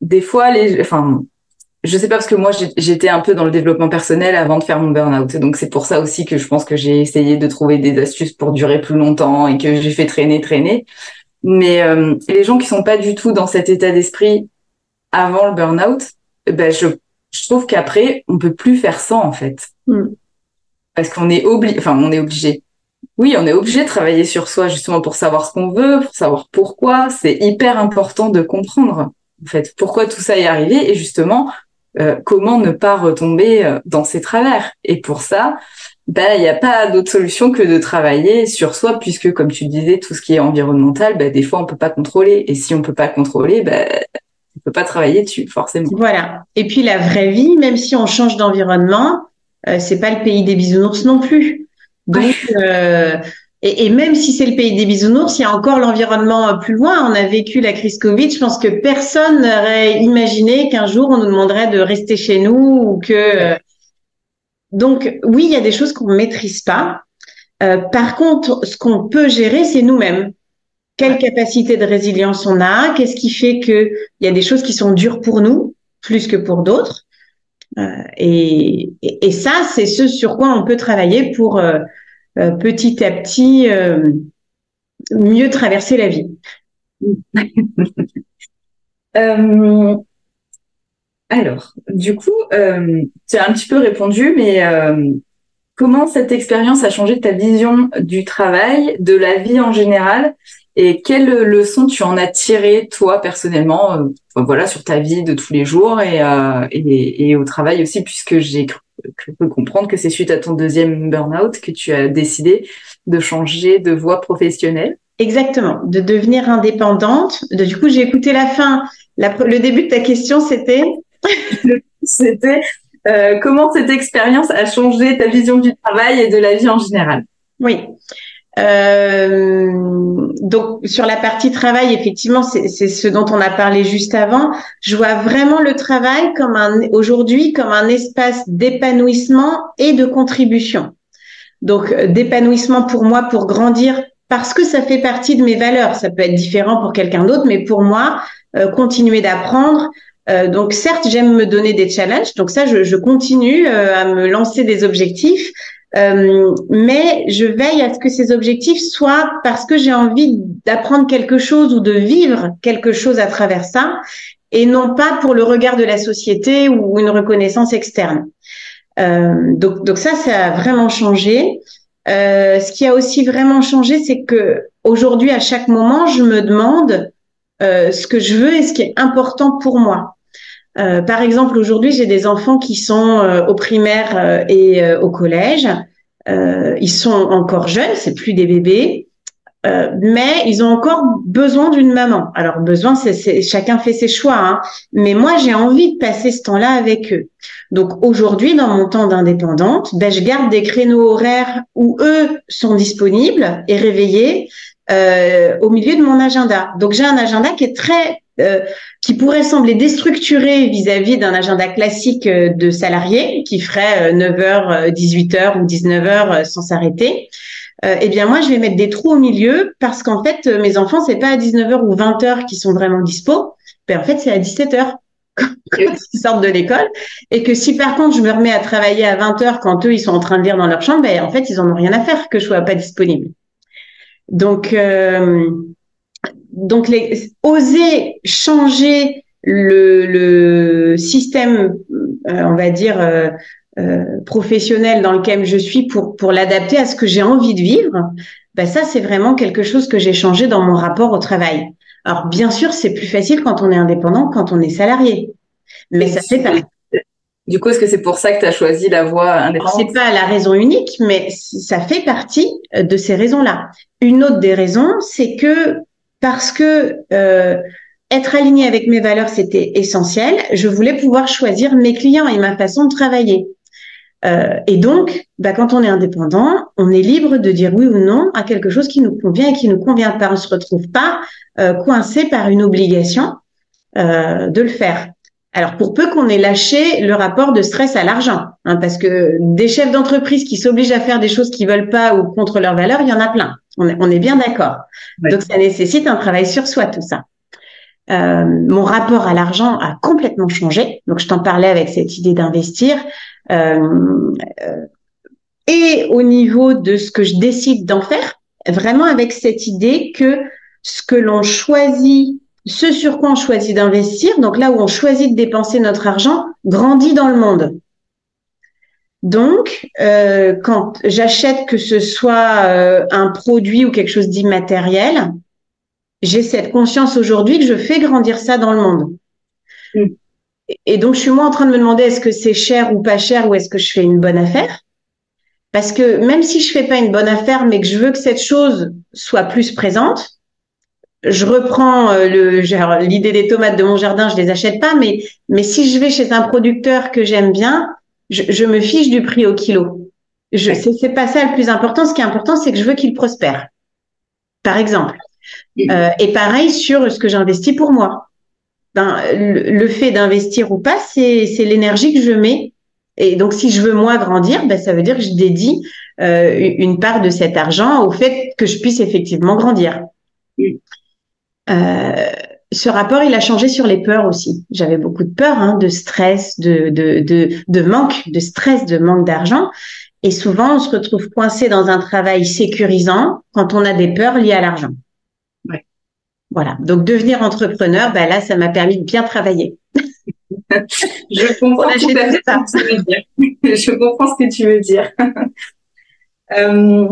des fois les enfin je sais pas parce que moi j'étais un peu dans le développement personnel avant de faire mon burn-out. Donc c'est pour ça aussi que je pense que j'ai essayé de trouver des astuces pour durer plus longtemps et que j'ai fait traîner, traîner. Mais euh, les gens qui sont pas du tout dans cet état d'esprit avant le burn-out, ben je, je trouve qu'après on peut plus faire ça en fait. Mm. Parce qu'on est obligé, enfin on est obligé. Oui, on est obligé de travailler sur soi justement pour savoir ce qu'on veut, pour savoir pourquoi. C'est hyper important de comprendre en fait pourquoi tout ça est arrivé et justement euh, comment ne pas retomber euh, dans ses travers. Et pour ça, bah, il n'y a pas d'autre solution que de travailler sur soi, puisque comme tu disais, tout ce qui est environnemental, bah, des fois on peut pas contrôler. Et si on peut pas contrôler, bah, on peut pas travailler dessus forcément. Voilà. Et puis la vraie vie, même si on change d'environnement, euh, c'est pas le pays des bisounours non plus. Donc euh, et, et, même si c'est le pays des bisounours, il y a encore l'environnement euh, plus loin. On a vécu la crise Covid. Je pense que personne n'aurait imaginé qu'un jour on nous demanderait de rester chez nous ou que. Donc oui, il y a des choses qu'on ne maîtrise pas. Euh, par contre, ce qu'on peut gérer, c'est nous-mêmes. Quelle capacité de résilience on a? Qu'est-ce qui fait que il y a des choses qui sont dures pour nous plus que pour d'autres? Euh, et, et, ça, c'est ce sur quoi on peut travailler pour euh, euh, petit à petit euh, mieux traverser la vie. Euh, alors, du coup, tu as un petit peu répondu, mais comment cette expérience a changé ta vision du travail, de la vie en général? Et quelles leçons tu en as tirées, toi, personnellement, voilà, sur ta vie de tous les jours et, et au travail aussi, puisque j'ai cru comprendre que c'est suite à ton deuxième burn-out que tu as décidé de changer de voie professionnelle? Exactement, de devenir indépendante. du coup, j'ai écouté la fin. le début de ta question, c'était? C'était euh, comment cette expérience a changé ta vision du travail et de la vie en général? Oui. Euh, donc sur la partie travail, effectivement, c'est ce dont on a parlé juste avant. Je vois vraiment le travail comme un aujourd'hui comme un espace d'épanouissement et de contribution. Donc euh, d'épanouissement pour moi pour grandir parce que ça fait partie de mes valeurs. Ça peut être différent pour quelqu'un d'autre, mais pour moi, euh, continuer d'apprendre. Euh, donc certes, j'aime me donner des challenges. Donc ça, je, je continue à me lancer des objectifs. Euh, mais je veille à ce que ces objectifs soient parce que j'ai envie d'apprendre quelque chose ou de vivre quelque chose à travers ça, et non pas pour le regard de la société ou une reconnaissance externe. Euh, donc, donc ça, ça a vraiment changé. Euh, ce qui a aussi vraiment changé, c'est que aujourd'hui, à chaque moment, je me demande euh, ce que je veux et ce qui est important pour moi. Euh, par exemple, aujourd'hui, j'ai des enfants qui sont euh, au primaire euh, et au collège. ils sont encore jeunes, c'est plus des bébés. euh, mais ils ont encore besoin d'une maman. Alors besoin, c'est chacun fait ses choix, hein. mais moi j'ai envie de passer ce temps-là avec eux. Donc aujourd'hui, dans mon temps d'indépendante, ben, je garde des créneaux horaires où eux sont disponibles et réveillés euh, au milieu de mon agenda. Donc j'ai un agenda qui est très euh, qui pourrait sembler déstructuré vis-à-vis d'un agenda classique euh, de salarié qui ferait 9h, 18h ou 19h sans s'arrêter. eh bien moi je vais mettre des trous au milieu parce qu'en fait mes enfants c'est pas à 19h ou 20h qui sont vraiment dispo, ben en fait c'est à 17h quand ils sortent de l'école et que si par contre je me remets à travailler à 20h quand eux ils sont en train de lire dans leur chambre, ben en fait ils en ont rien à faire que je sois pas disponible. Donc, euh, donc les, oser changer le, le système, euh, on va dire, euh, euh, professionnel dans lequel je suis pour, pour l'adapter à ce que j'ai envie de vivre, ben ça, c'est vraiment quelque chose que j'ai changé dans mon rapport au travail. Alors, bien sûr, c'est plus facile quand on est indépendant, quand on est salarié. Mais ça fait partie du coup, est-ce que c'est pour ça que tu as choisi la voie indépendante? C'est pas la raison unique, mais ça fait partie euh, de ces raisons-là. Une autre des raisons, c'est que parce que euh, être aligné avec mes valeurs, c'était essentiel, je voulais pouvoir choisir mes clients et ma façon de travailler. Euh, et donc, bah, quand on est indépendant, on est libre de dire oui ou non à quelque chose qui nous convient et qui nous convient pas. On se retrouve pas euh, coincé par une obligation euh, de le faire. Alors, pour peu qu'on ait lâché le rapport de stress à l'argent, hein, parce que des chefs d'entreprise qui s'obligent à faire des choses qu'ils veulent pas ou contre leurs valeurs, il y en a plein. On est, on est bien d'accord. Donc, ça nécessite un travail sur soi, tout ça. Euh, mon rapport à l'argent a complètement changé. Donc, je t'en parlais avec cette idée d'investir. Euh, euh, et au niveau de ce que je décide d'en faire, vraiment avec cette idée que ce que l'on choisit ce sur quoi on choisit d'investir, donc là où on choisit de dépenser notre argent, grandit dans le monde. Donc, euh, quand j'achète que ce soit euh, un produit ou quelque chose d'immatériel, j'ai cette conscience aujourd'hui que je fais grandir ça dans le monde. Mm. Et donc, je suis moins en train de me demander est-ce que c'est cher ou pas cher ou est-ce que je fais une bonne affaire. Parce que même si je fais pas une bonne affaire, mais que je veux que cette chose soit plus présente, je reprends euh, le l'idée des tomates de mon jardin, je les achète pas, mais mais si je vais chez un producteur que j'aime bien, je, je, me fiche du prix au kilo. Je c'est pas ça le plus important. Ce qui est important, c'est que je veux qu'il prospère. Par exemple. Euh, et pareil sur ce que j'investis pour moi. Ben, le, fait d'investir ou pas, c'est c'est l'énergie que je mets. Et donc, si je veux moi grandir, ben, ça veut dire que je dédie euh, une part de cet argent au fait que je puisse effectivement grandir. Euh, ce rapport, il a changé sur les peurs aussi. J'avais beaucoup de peur, hein, de stress, de, de, de, de manque, de stress, de manque d'argent. Et souvent, on se retrouve coincé dans un travail sécurisant quand on a des peurs liées à l'argent. Ouais. Voilà. Donc, devenir entrepreneur, bah là, ça m'a permis de bien travailler. Je comprends tout à fait ce que tu veux dire. Je comprends ce que tu veux dire. euh,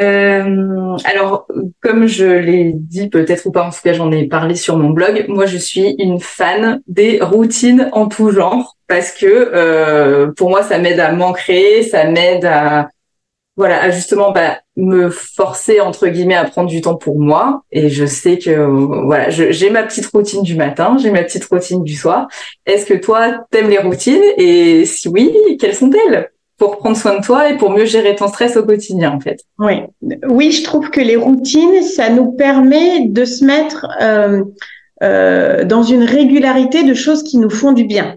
euh, alors, comme je l'ai dit peut-être ou pas, en tout cas j'en ai parlé sur mon blog, moi je suis une fan des routines en tout genre parce que euh, pour moi ça m'aide à m'ancrer, ça m'aide à voilà à justement bah, me forcer entre guillemets à prendre du temps pour moi. Et je sais que voilà j'ai ma petite routine du matin, j'ai ma petite routine du soir. Est-ce que toi t'aimes les routines? Et si oui, quelles sont-elles? Pour prendre soin de toi et pour mieux gérer ton stress au quotidien, en fait. Oui, oui, je trouve que les routines, ça nous permet de se mettre euh, euh, dans une régularité de choses qui nous font du bien.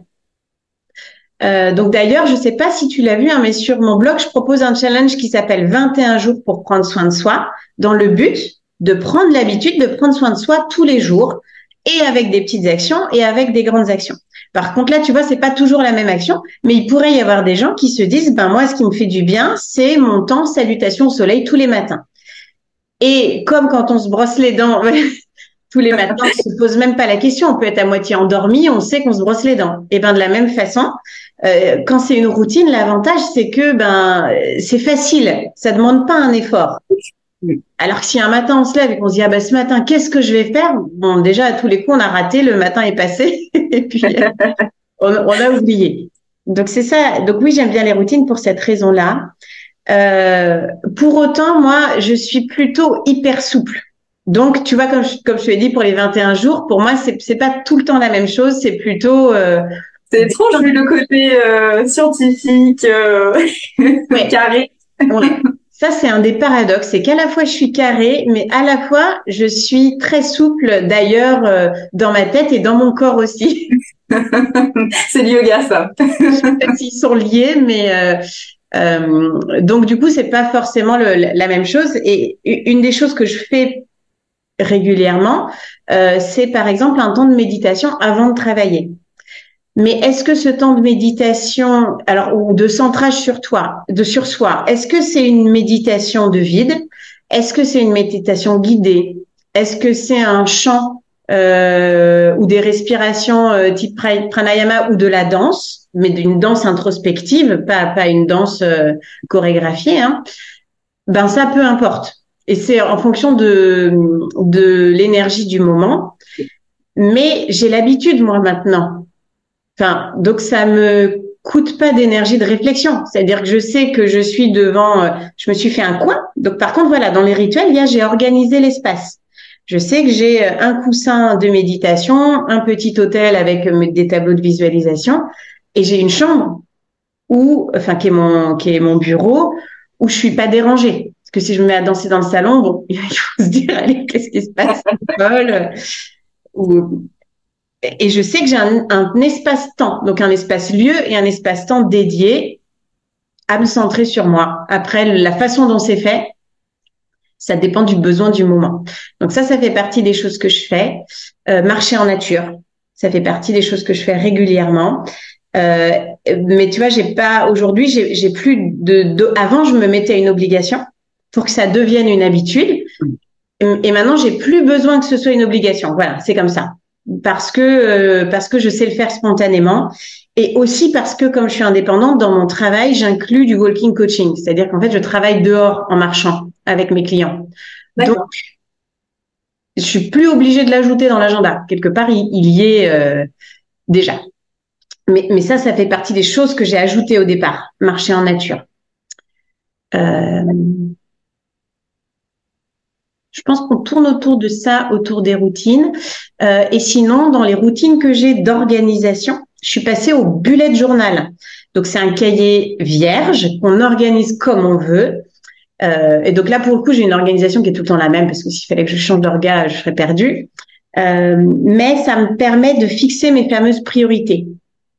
Euh, donc d'ailleurs, je ne sais pas si tu l'as vu, hein, mais sur mon blog, je propose un challenge qui s'appelle 21 jours pour prendre soin de soi, dans le but de prendre l'habitude de prendre soin de soi tous les jours, et avec des petites actions et avec des grandes actions. Par contre, là, tu vois, c'est pas toujours la même action, mais il pourrait y avoir des gens qui se disent, ben moi, ce qui me fait du bien, c'est mon temps salutation au soleil tous les matins. Et comme quand on se brosse les dents tous les matins, on se pose même pas la question. On peut être à moitié endormi, on sait qu'on se brosse les dents. Et ben de la même façon, euh, quand c'est une routine, l'avantage c'est que ben c'est facile, ça demande pas un effort. Alors que si un matin on se lève et qu'on se dit ah ben ce matin qu'est-ce que je vais faire? Bon déjà à tous les coups on a raté, le matin est passé et puis on, a oublié. Donc c'est ça. Donc oui j'aime bien les routines pour cette raison-là. Euh, pour autant, moi, je suis plutôt hyper souple. Donc, tu vois, comme je, comme je te l'ai dit pour les 21 jours, pour moi, c'est c'est pas tout le temps la même chose. C'est plutôt. Euh, c'est étrange vu le côté euh, scientifique, euh, carré. Ça, c'est un des paradoxes. C'est qu'à la fois, je suis carré, mais à la fois, je suis très souple, d'ailleurs, euh, dans ma tête et dans mon corps aussi. c'est le yoga, ça. je sais pas s'ils sont liés, mais euh, euh, donc du coup, c'est pas forcément le, la même chose. Et une des choses que je fais régulièrement, euh, c'est par exemple un temps de méditation avant de travailler. Mais est-ce que ce temps de méditation, alors ou de centrage sur toi, de sur soi, est-ce que c'est une méditation de vide? Est-ce que c'est une méditation guidée? Est-ce que c'est un chant euh, ou des respirations euh, type pranayama ou de la danse, mais d'une danse introspective, pas pas une danse euh, chorégraphiée hein? Ben ça peu importe. Et c'est en fonction de de l'énergie du moment. Mais j'ai l'habitude moi maintenant Donc ça me coûte pas d'énergie de réflexion. C'est-à-dire que je sais que je suis devant, euh, je me suis fait un coin. Donc par contre, voilà, dans les rituels, il y a, j'ai organisé l'espace. Je sais que j'ai euh, un coussin de méditation, un petit hôtel avec euh, des tableaux de visualisation, et j'ai une chambre où, enfin, qui est mon, qui est mon bureau, où je suis pas dérangée. Parce que si je me mets à danser dans le salon, bon, il faut se dire, allez, qu'est-ce qui se passe, ou et je sais que j'ai un, espace-temps, donc un espace-lieu et un espace-temps dédié à me centrer sur moi. Après, la façon dont c'est fait, ça dépend du besoin du moment. Donc ça, ça fait partie des choses que je fais. Euh, marcher en nature, ça fait partie des choses que je fais régulièrement. Euh, mais tu vois, j'ai pas aujourd'hui, j'ai plus de, de, Avant, je me mettais une obligation pour que ça devienne une habitude. Et maintenant, j'ai plus besoin que ce soit une obligation. Voilà, c'est comme ça parce que euh, parce que je sais le faire spontanément et aussi parce que comme je suis indépendante dans mon travail, j'inclus du walking coaching, c'est-à-dire qu'en fait je travaille dehors en marchant avec mes clients. Donc je suis plus obligée de l'ajouter dans l'agenda. Quelque part il, y est euh, déjà. Mais, mais ça, ça fait partie des choses que j'ai ajoutées au départ. Marcher en nature. Euh, je pense qu'on tourne autour de ça, autour des routines. Euh, et sinon, dans les routines que j'ai d'organisation, je suis passée au bullet journal. Donc, c'est un cahier vierge qu'on organise comme on veut. Euh, et donc là, pour le coup, j'ai une organisation qui est tout le temps la même parce que s'il fallait que je change d'orga, je serais perdue. Euh, mais ça me permet de fixer mes fameuses priorités.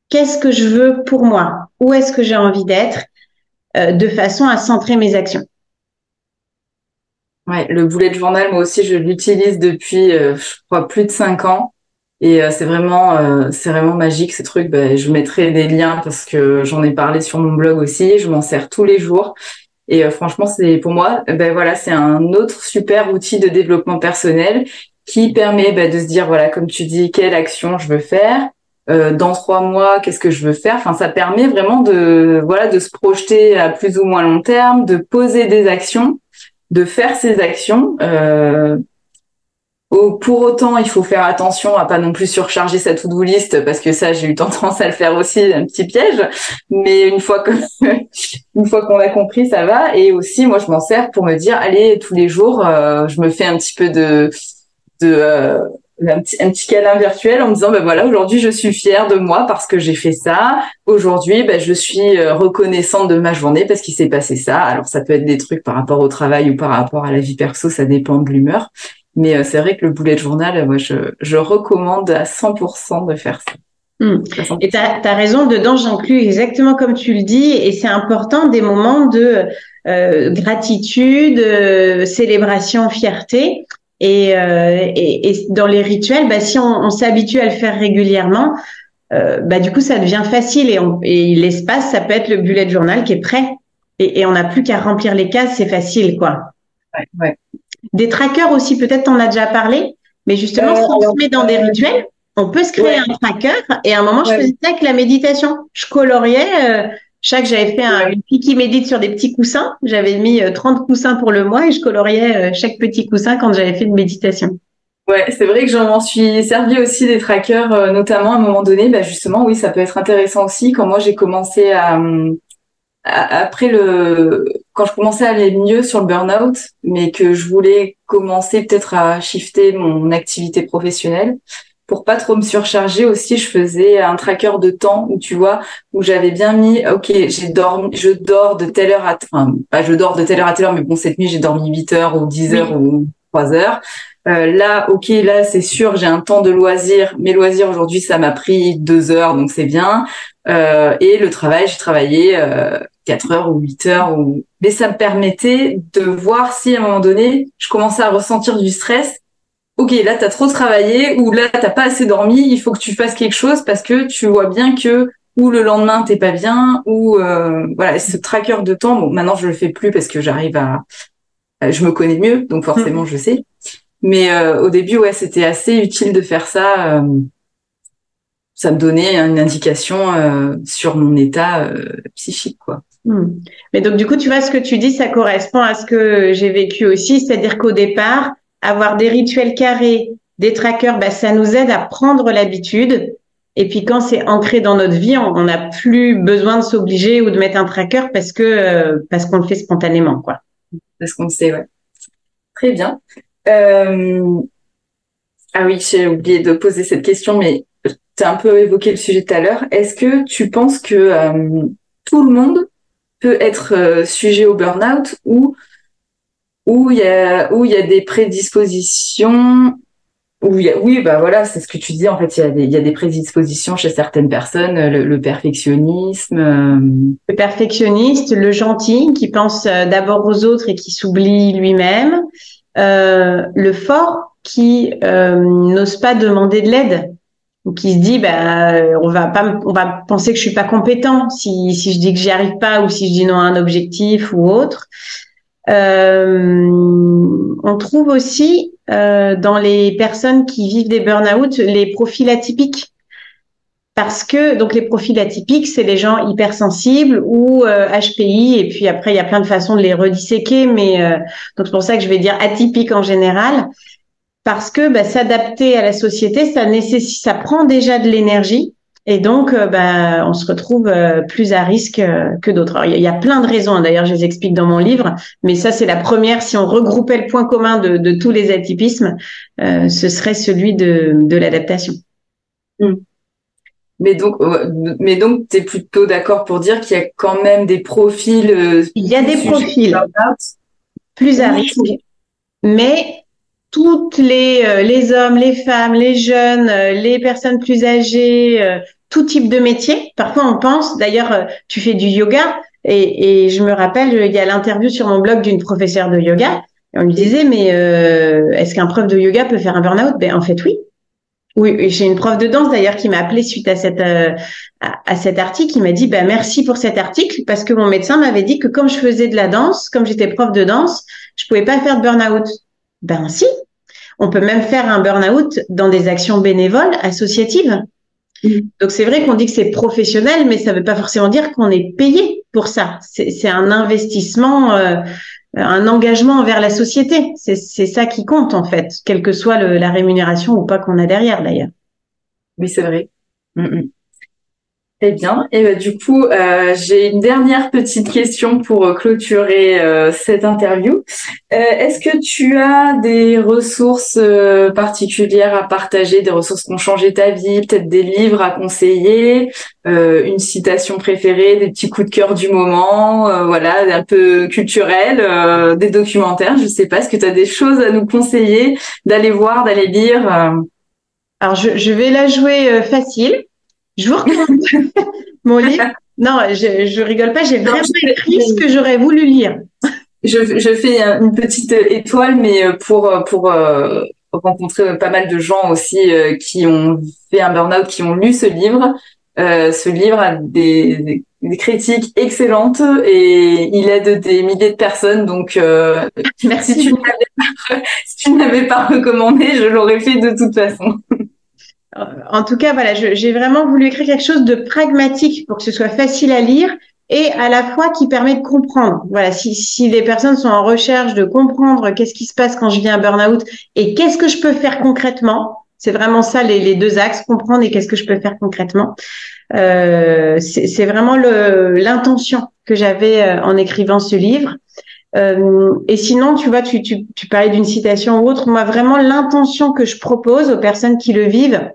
Qu'est-ce que je veux pour moi? Où est-ce que j'ai envie d'être? De façon à centrer mes actions. Ouais, le bullet journal, moi aussi, je l'utilise depuis, euh, je crois, plus de cinq ans. Et euh, c'est vraiment, euh, c'est vraiment magique ce truc. Ben, je mettrai des liens parce que j'en ai parlé sur mon blog aussi. Je m'en sers tous les jours. Et franchement, c'est pour moi, ben voilà, c'est un autre super outil de développement personnel qui permet ben, de se dire, voilà, comme tu dis, quelle action je veux faire. dans trois mois, qu'est-ce que je veux faire? Enfin, ça permet vraiment de, voilà, de se projeter à plus ou moins long terme, de poser des actions de faire ces actions. Euh, pour autant, il faut faire attention à pas non plus surcharger sa to-do list parce que ça, j'ai eu tendance à le faire aussi, un petit piège. Mais une fois que, une fois qu'on a compris, ça va. Et aussi, moi, je m'en sers pour me dire, allez, tous les jours, euh, je me fais un petit peu de, de, euh, un petit, un petit câlin virtuel en me disant ben voilà aujourd'hui je suis fière de moi parce que j'ai fait ça. Aujourd'hui ben, je suis euh, reconnaissante de ma journée parce qu'il s'est passé ça. Alors ça peut être des trucs par rapport au travail ou par rapport à la vie perso ça dépend de l'humeur. Mais euh, c'est vrai que le bullet journal moi je, je recommande à 100% de faire ça. Hmm. Et tu as, raison, dedans j'inclus exactement comme tu le dis, et c'est important des moments de euh, gratitude, célébration, fierté. Euh, et, et, dans les rituels, bah, si on, s'habitue à le faire régulièrement, euh, bah, du coup, ça devient facile. Et, et l'espace, ça peut être le bullet journal qui est prêt. Et, on n'a plus qu'à remplir les cases, c'est facile, quoi. Ouais, ouais. Des trackers aussi, peut-être t'en as déjà parlé, mais justement, euh, si on se met dans des rituels, on peut se créer un tracker. Et à un moment, je faisais ça avec la méditation. Je coloriais chaque, j'avais fait un, une fille qui médite sur des petits coussins. J'avais mis 30 euh, coussins pour le mois et je coloriais euh, chaque petit coussin quand j'avais fait une méditation. Ouais, c'est vrai que j'en suis servi aussi des trackers, euh, notamment à un moment donné. Bah justement, oui, ça peut être intéressant aussi. Quand moi j'ai commencé à, après le quand je commençais à aller mieux sur le burn-out, mais que je voulais commencer peut-être à shifter mon activité professionnelle, pour pas trop me surcharger aussi, je faisais un tracker de temps où tu vois où j'avais bien mis OK, j'ai dormi je dors de telle heure à enfin pas je dors de telle heure à telle heure mais bon cette nuit j'ai dormi 8 heures ou 10 heures ou 3 heures. Euh, là, ok, là c'est sûr, j'ai un temps de loisirs. Mes loisirs aujourd'hui, ça m'a pris deux heures, donc c'est bien. Euh, et le travail, j'ai travaillé euh, 4 heures ou 8 heures. Ou... Mais ça me permettait de voir si à un moment donné, je commençais à ressentir du stress ok, là t'as trop travaillé ou là t'as pas assez dormi, il faut que tu fasses quelque chose parce que tu vois bien que ou le lendemain t'es pas bien ou euh, voilà ce tracker de temps. Bon, maintenant je le fais plus parce que j'arrive à, je me connais mieux, donc forcément mm. je sais. Mais euh, au début, ouais, c'était assez utile de faire ça. Euh, ça me donnait une indication sur mon état psychique, quoi. Mm. Mais donc du coup, tu vois ce que tu dis, ça correspond à ce que j'ai vécu aussi, c'est-à-dire qu'au départ, avoir des rituels carrés, des trackers, bah, ça nous aide à prendre l'habitude. Et puis quand c'est ancré dans notre vie, on n'a plus besoin de s'obliger ou de mettre un tracker parce que euh, parce qu'on le fait spontanément, quoi. Parce qu'on le sait, ouais. Très bien. Euh... Ah oui, j'ai oublié de poser cette question, mais tu as un peu évoqué le sujet tout à l'heure. Est-ce que tu penses que euh, tout le monde peut être sujet au burn-out ou où il y a où il y a des prédispositions où il y a, oui bah voilà c'est ce que tu dis en fait il y a des il y a des prédispositions chez certaines personnes le, perfectionnisme euh, le perfectionniste le gentil qui pense euh, d'abord aux autres et qui s'oublie lui-même euh, le fort qui euh, n'ose pas demander de l'aide ou qui se dit bah on va pas on va penser que je suis pas compétent si si je dis que j'y arrive pas ou si je dis non à un objectif ou autre on trouve aussi euh, dans les personnes qui vivent des burn-out les profils atypiques. Parce que donc les profils atypiques, c'est les gens hypersensibles ou HPI, euh, et puis après il y a plein de façons de les redisséquer, mais donc c'est pour ça que je vais dire atypique en général, parce que bah, s'adapter à la société, ça nécessite, ça prend déjà de l'énergie, et donc, euh, bah, on se retrouve euh, plus à risque euh, que d'autres. Il y, a plein de raisons, hein. d'ailleurs, je les explique dans mon livre, mais ça, c'est la première. Si on regroupait le point commun de, tous les atypismes, ce serait celui de, de l'adaptation. Hmm. Mais donc, mais donc, tu es plutôt d'accord pour dire qu'il y a quand même des profils. Il y a des profils plus à risque, mais toutes les, les hommes, les femmes, les jeunes, les personnes plus âgées, tout type de métier. Parfois, on pense, d'ailleurs, euh, tu fais du yoga, et, je me rappelle, il y a l'interview sur mon blog d'une professeure de yoga. Et on lui disait, mais euh, est-ce qu'un prof de yoga peut faire un burn-out? Ben en fait, oui. Oui, j'ai une prof de danse d'ailleurs qui m'a appelé suite à cette euh, à, cet article. qui m'a dit ben merci pour cet article parce que mon médecin m'avait dit que comme je faisais de la danse, comme j'étais prof de danse, je pouvais pas faire de burn-out. Ben si, on peut même faire un burn-out dans des actions bénévoles associatives. Mm. Donc c'est vrai qu'on dit que c'est professionnel, mais ça ne veut pas forcément dire qu'on est payé pour ça. C'est un investissement, euh, un engagement envers la société. C'est ça qui compte en fait, quelle que soit la rémunération ou pas qu'on a derrière d'ailleurs. Oui, c'est vrai. Mm, mm. Très bien. Et bah, du coup, euh, j'ai une dernière petite question pour euh, clôturer euh, cette interview. Est-ce que tu as des ressources particulières à partager, des ressources qui ont changé ta vie, peut-être des livres à conseiller, une citation préférée, des petits coups de cœur du moment, voilà, un peu culturel, des documentaires, je sais pas. Est-ce que tu as des choses à nous conseiller, d'aller voir, d'aller lire Alors, je, je, vais la jouer facile. Je vous recommande mon livre. Non, je, je rigole pas, j'ai vraiment écrit ce que j'aurais voulu lire. Je, je, fais une petite étoile, mais euh, pour, euh, pour euh, rencontrer pas mal de gens aussi qui ont fait un burn-out, qui ont lu ce livre. ce livre a des, des, critiques excellentes et il aide des milliers de personnes. Donc, merci. Si tu ne l'avais pas recommandé, je l'aurais fait de toute façon. En tout cas, voilà, j'ai vraiment voulu écrire quelque chose de pragmatique pour que ce soit facile à lire et à la fois qui permet de comprendre. Voilà, si, si les personnes sont en recherche de comprendre qu'est-ce qui se passe quand je viens à burn-out et qu'est-ce que je peux faire concrètement, c'est vraiment ça les, les, deux axes, comprendre et qu'est-ce que je peux faire concrètement. Euh, c'est vraiment l'intention que j'avais euh, en écrivant ce livre. Euh, et sinon, tu vois, tu, tu, tu parlais d'une citation ou autre. Moi, vraiment, l'intention que je propose aux personnes qui le vivent,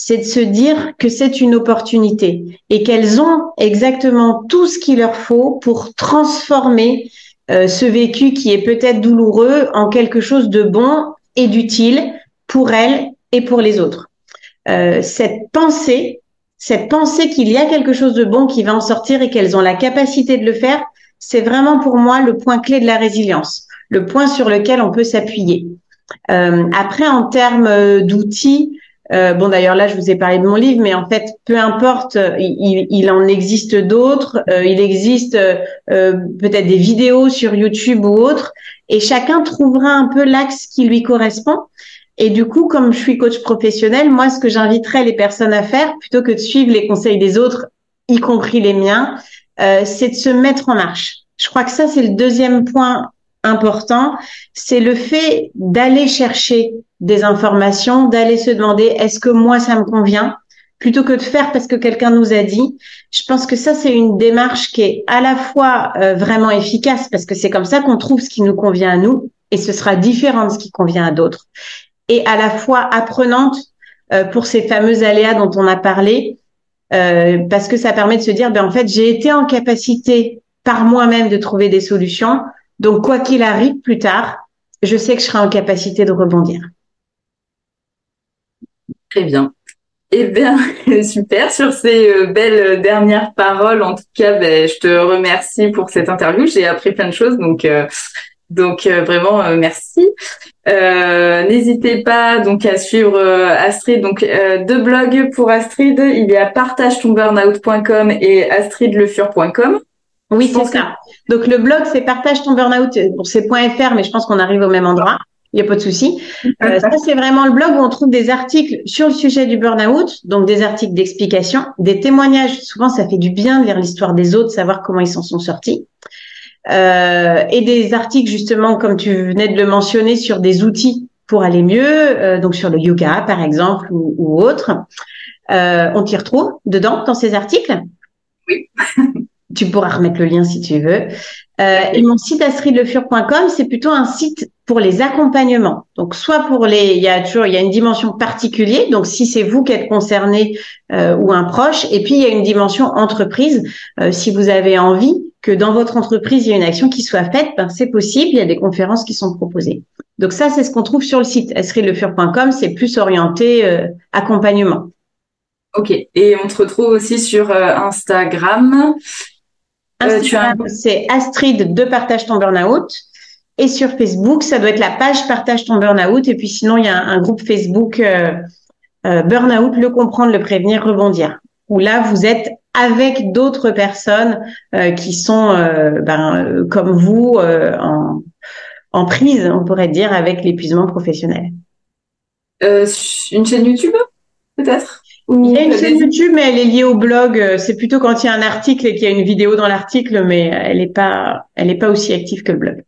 c'est de se dire que c'est une opportunité et qu'elles ont exactement tout ce qu'il leur faut pour transformer euh, ce vécu qui est peut-être douloureux en quelque chose de bon et d'utile pour elles et pour les autres. Euh, cette pensée, cette pensée qu'il y a quelque chose de bon qui va en sortir et qu'elles ont la capacité de le faire, c'est vraiment pour moi le point clé de la résilience, le point sur lequel on peut s'appuyer. Euh, après, en termes d'outils, euh, bon, d'ailleurs, là, je vous ai parlé de mon livre, mais en fait, peu importe, euh, il, il en existe d'autres. Euh, il existe peut-être des vidéos sur YouTube ou autres, et chacun trouvera un peu l'axe qui lui correspond. Et du coup, comme je suis coach professionnel, moi, ce que j'inviterais les personnes à faire, plutôt que de suivre les conseils des autres, y compris les miens, c'est de se mettre en marche. Je crois que ça, c'est le deuxième point important, c'est le fait d'aller chercher des informations, d'aller se demander est-ce que moi ça me convient plutôt que de faire parce que quelqu'un nous a dit. Je pense que ça c'est une démarche qui est à la fois euh, vraiment efficace parce que c'est comme ça qu'on trouve ce qui nous convient à nous et ce sera différent de ce qui convient à d'autres et à la fois apprenante euh, pour ces fameux aléas dont on a parlé euh, parce que ça permet de se dire ben en fait j'ai été en capacité par moi-même de trouver des solutions donc, quoi qu'il arrive plus tard, je sais que je serai en capacité de rebondir. Très bien. Eh bien, super sur ces euh, belles dernières paroles. En tout cas, ben, je te remercie pour cette interview. J'ai appris plein de choses, donc euh, donc euh, vraiment merci. N'hésitez pas donc à suivre Astrid. Donc deux blogs pour Astrid. Il y a partagetonburnout.com et astridlefur.com. Oui, c'est ça. Donc le blog, c'est partage ton burnout. Bon, c'est .fr, mais je pense qu'on arrive au même endroit. Il n'y a pas de souci. Euh, ça, c'est vraiment le blog où on trouve des articles sur le sujet du burn-out, donc des articles d'explication, des témoignages. Souvent, ça fait du bien de lire l'histoire des autres, savoir comment ils s'en sont sortis. Euh, et des articles, justement, comme tu venais de le mentionner, sur des outils pour aller mieux, euh, donc sur le yoga, par exemple, ou, ou autre. Euh, on t'y retrouve dedans, dans ces articles? Oui. tu pourras remettre le lien si tu veux. Euh, et mon site astridlefur.com, c'est plutôt un site pour les accompagnements. Donc, soit pour les, il y a toujours, il y a une dimension particulière. Donc, si c'est vous qui êtes concerné euh, ou un proche, et puis il y a une dimension entreprise. Euh, si vous avez envie que dans votre entreprise il y ait une action qui soit faite, ben, c'est possible. Il y a des conférences qui sont proposées. Donc ça, c'est ce qu'on trouve sur le site astridlefur.com. C'est plus orienté accompagnement. Ok. Et on te retrouve aussi sur Instagram. Euh, c'est Astrid de Partage ton Burnout. Et sur Facebook, ça doit être la page Partage ton Burnout. Et puis sinon, il y a un, groupe Facebook euh, euh, Burnout, le comprendre, le prévenir, rebondir. Où là, vous êtes avec d'autres personnes qui sont ben, comme vous en, en prise, on pourrait dire, avec l'épuisement professionnel. une chaîne YouTube, peut-être? Il y a une chaîne YouTube, mais elle est liée au blog. C'est plutôt quand il y a un article et qu'il y a une vidéo dans l'article, mais elle n'est pas, elle est pas aussi active que le blog.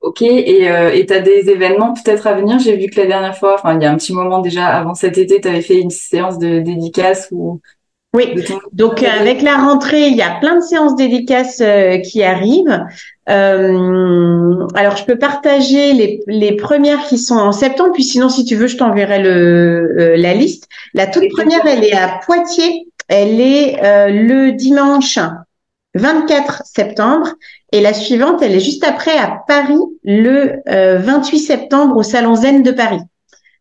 Ok. Et euh, tu as des événements peut-être à venir? J'ai vu que la dernière fois, enfin il y a un petit moment déjà avant cet été, tu avais fait une séance de dédicace ou. Oui. Donc avec la rentrée, il y a plein de séances dédicaces euh, qui arrivent. Euh, alors, je peux partager les, les, premières qui sont en septembre, puis sinon, si tu veux, je t'enverrai le, euh, la liste. La toute première, elle est à Poitiers. Elle est euh, le dimanche 24 septembre. Et la suivante, elle est juste après à Paris, le 28 septembre, au Salon Zen de Paris.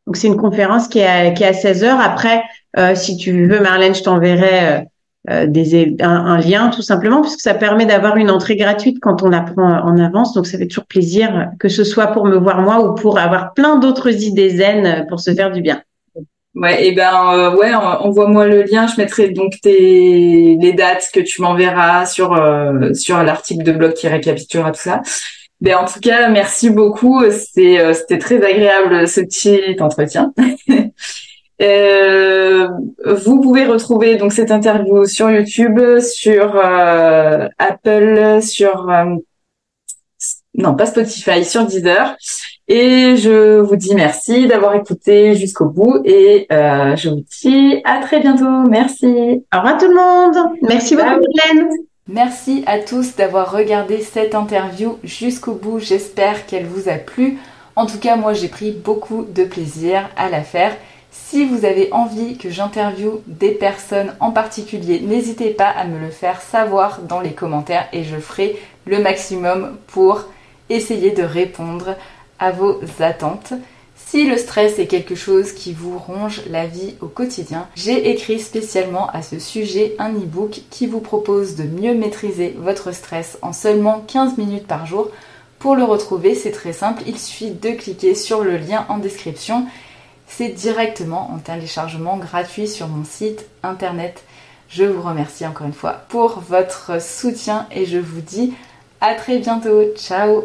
Donc, c'est une conférence qui est à, qui est à 16 heures. Après, si tu veux, Marlène, je t'enverrai euh, des, un, lien tout simplement, puisque ça permet d'avoir une entrée gratuite quand on apprend en avance. Donc ça fait toujours plaisir, que ce soit pour me voir moi ou pour avoir plein d'autres idées zen pour se faire du bien. Ouais, et ben euh, ouais, envoie-moi le lien. Je mettrai donc tes les dates que tu m'enverras sur euh, sur l'article de blog qui récapitulera tout ça. Ben en tout cas, merci beaucoup. C'était c'était très agréable ce petit entretien. Euh, vous pouvez retrouver donc cette interview sur YouTube, sur euh, Apple, sur euh, non pas Spotify, sur Deezer. Et je vous dis merci d'avoir écouté jusqu'au bout et euh, je vous dis à très bientôt. Merci. Au revoir tout le monde. Merci beaucoup, Hélène. Merci à tous d'avoir regardé cette interview jusqu'au bout. J'espère qu'elle vous a plu. En tout cas, moi, j'ai pris beaucoup de plaisir à la faire. Si vous avez envie que j'interviewe des personnes en particulier, n'hésitez pas à me le faire savoir dans les commentaires et je ferai le maximum pour essayer de répondre à vos attentes. Si le stress est quelque chose qui vous ronge la vie au quotidien, j'ai écrit spécialement à ce sujet un e-book qui vous propose de mieux maîtriser votre stress en seulement 15 minutes par jour. Pour le retrouver, c'est très simple, il suffit de cliquer sur le lien en description. C'est directement en téléchargement gratuit sur mon site internet. Je vous remercie encore une fois pour votre soutien et je vous dis à très bientôt. Ciao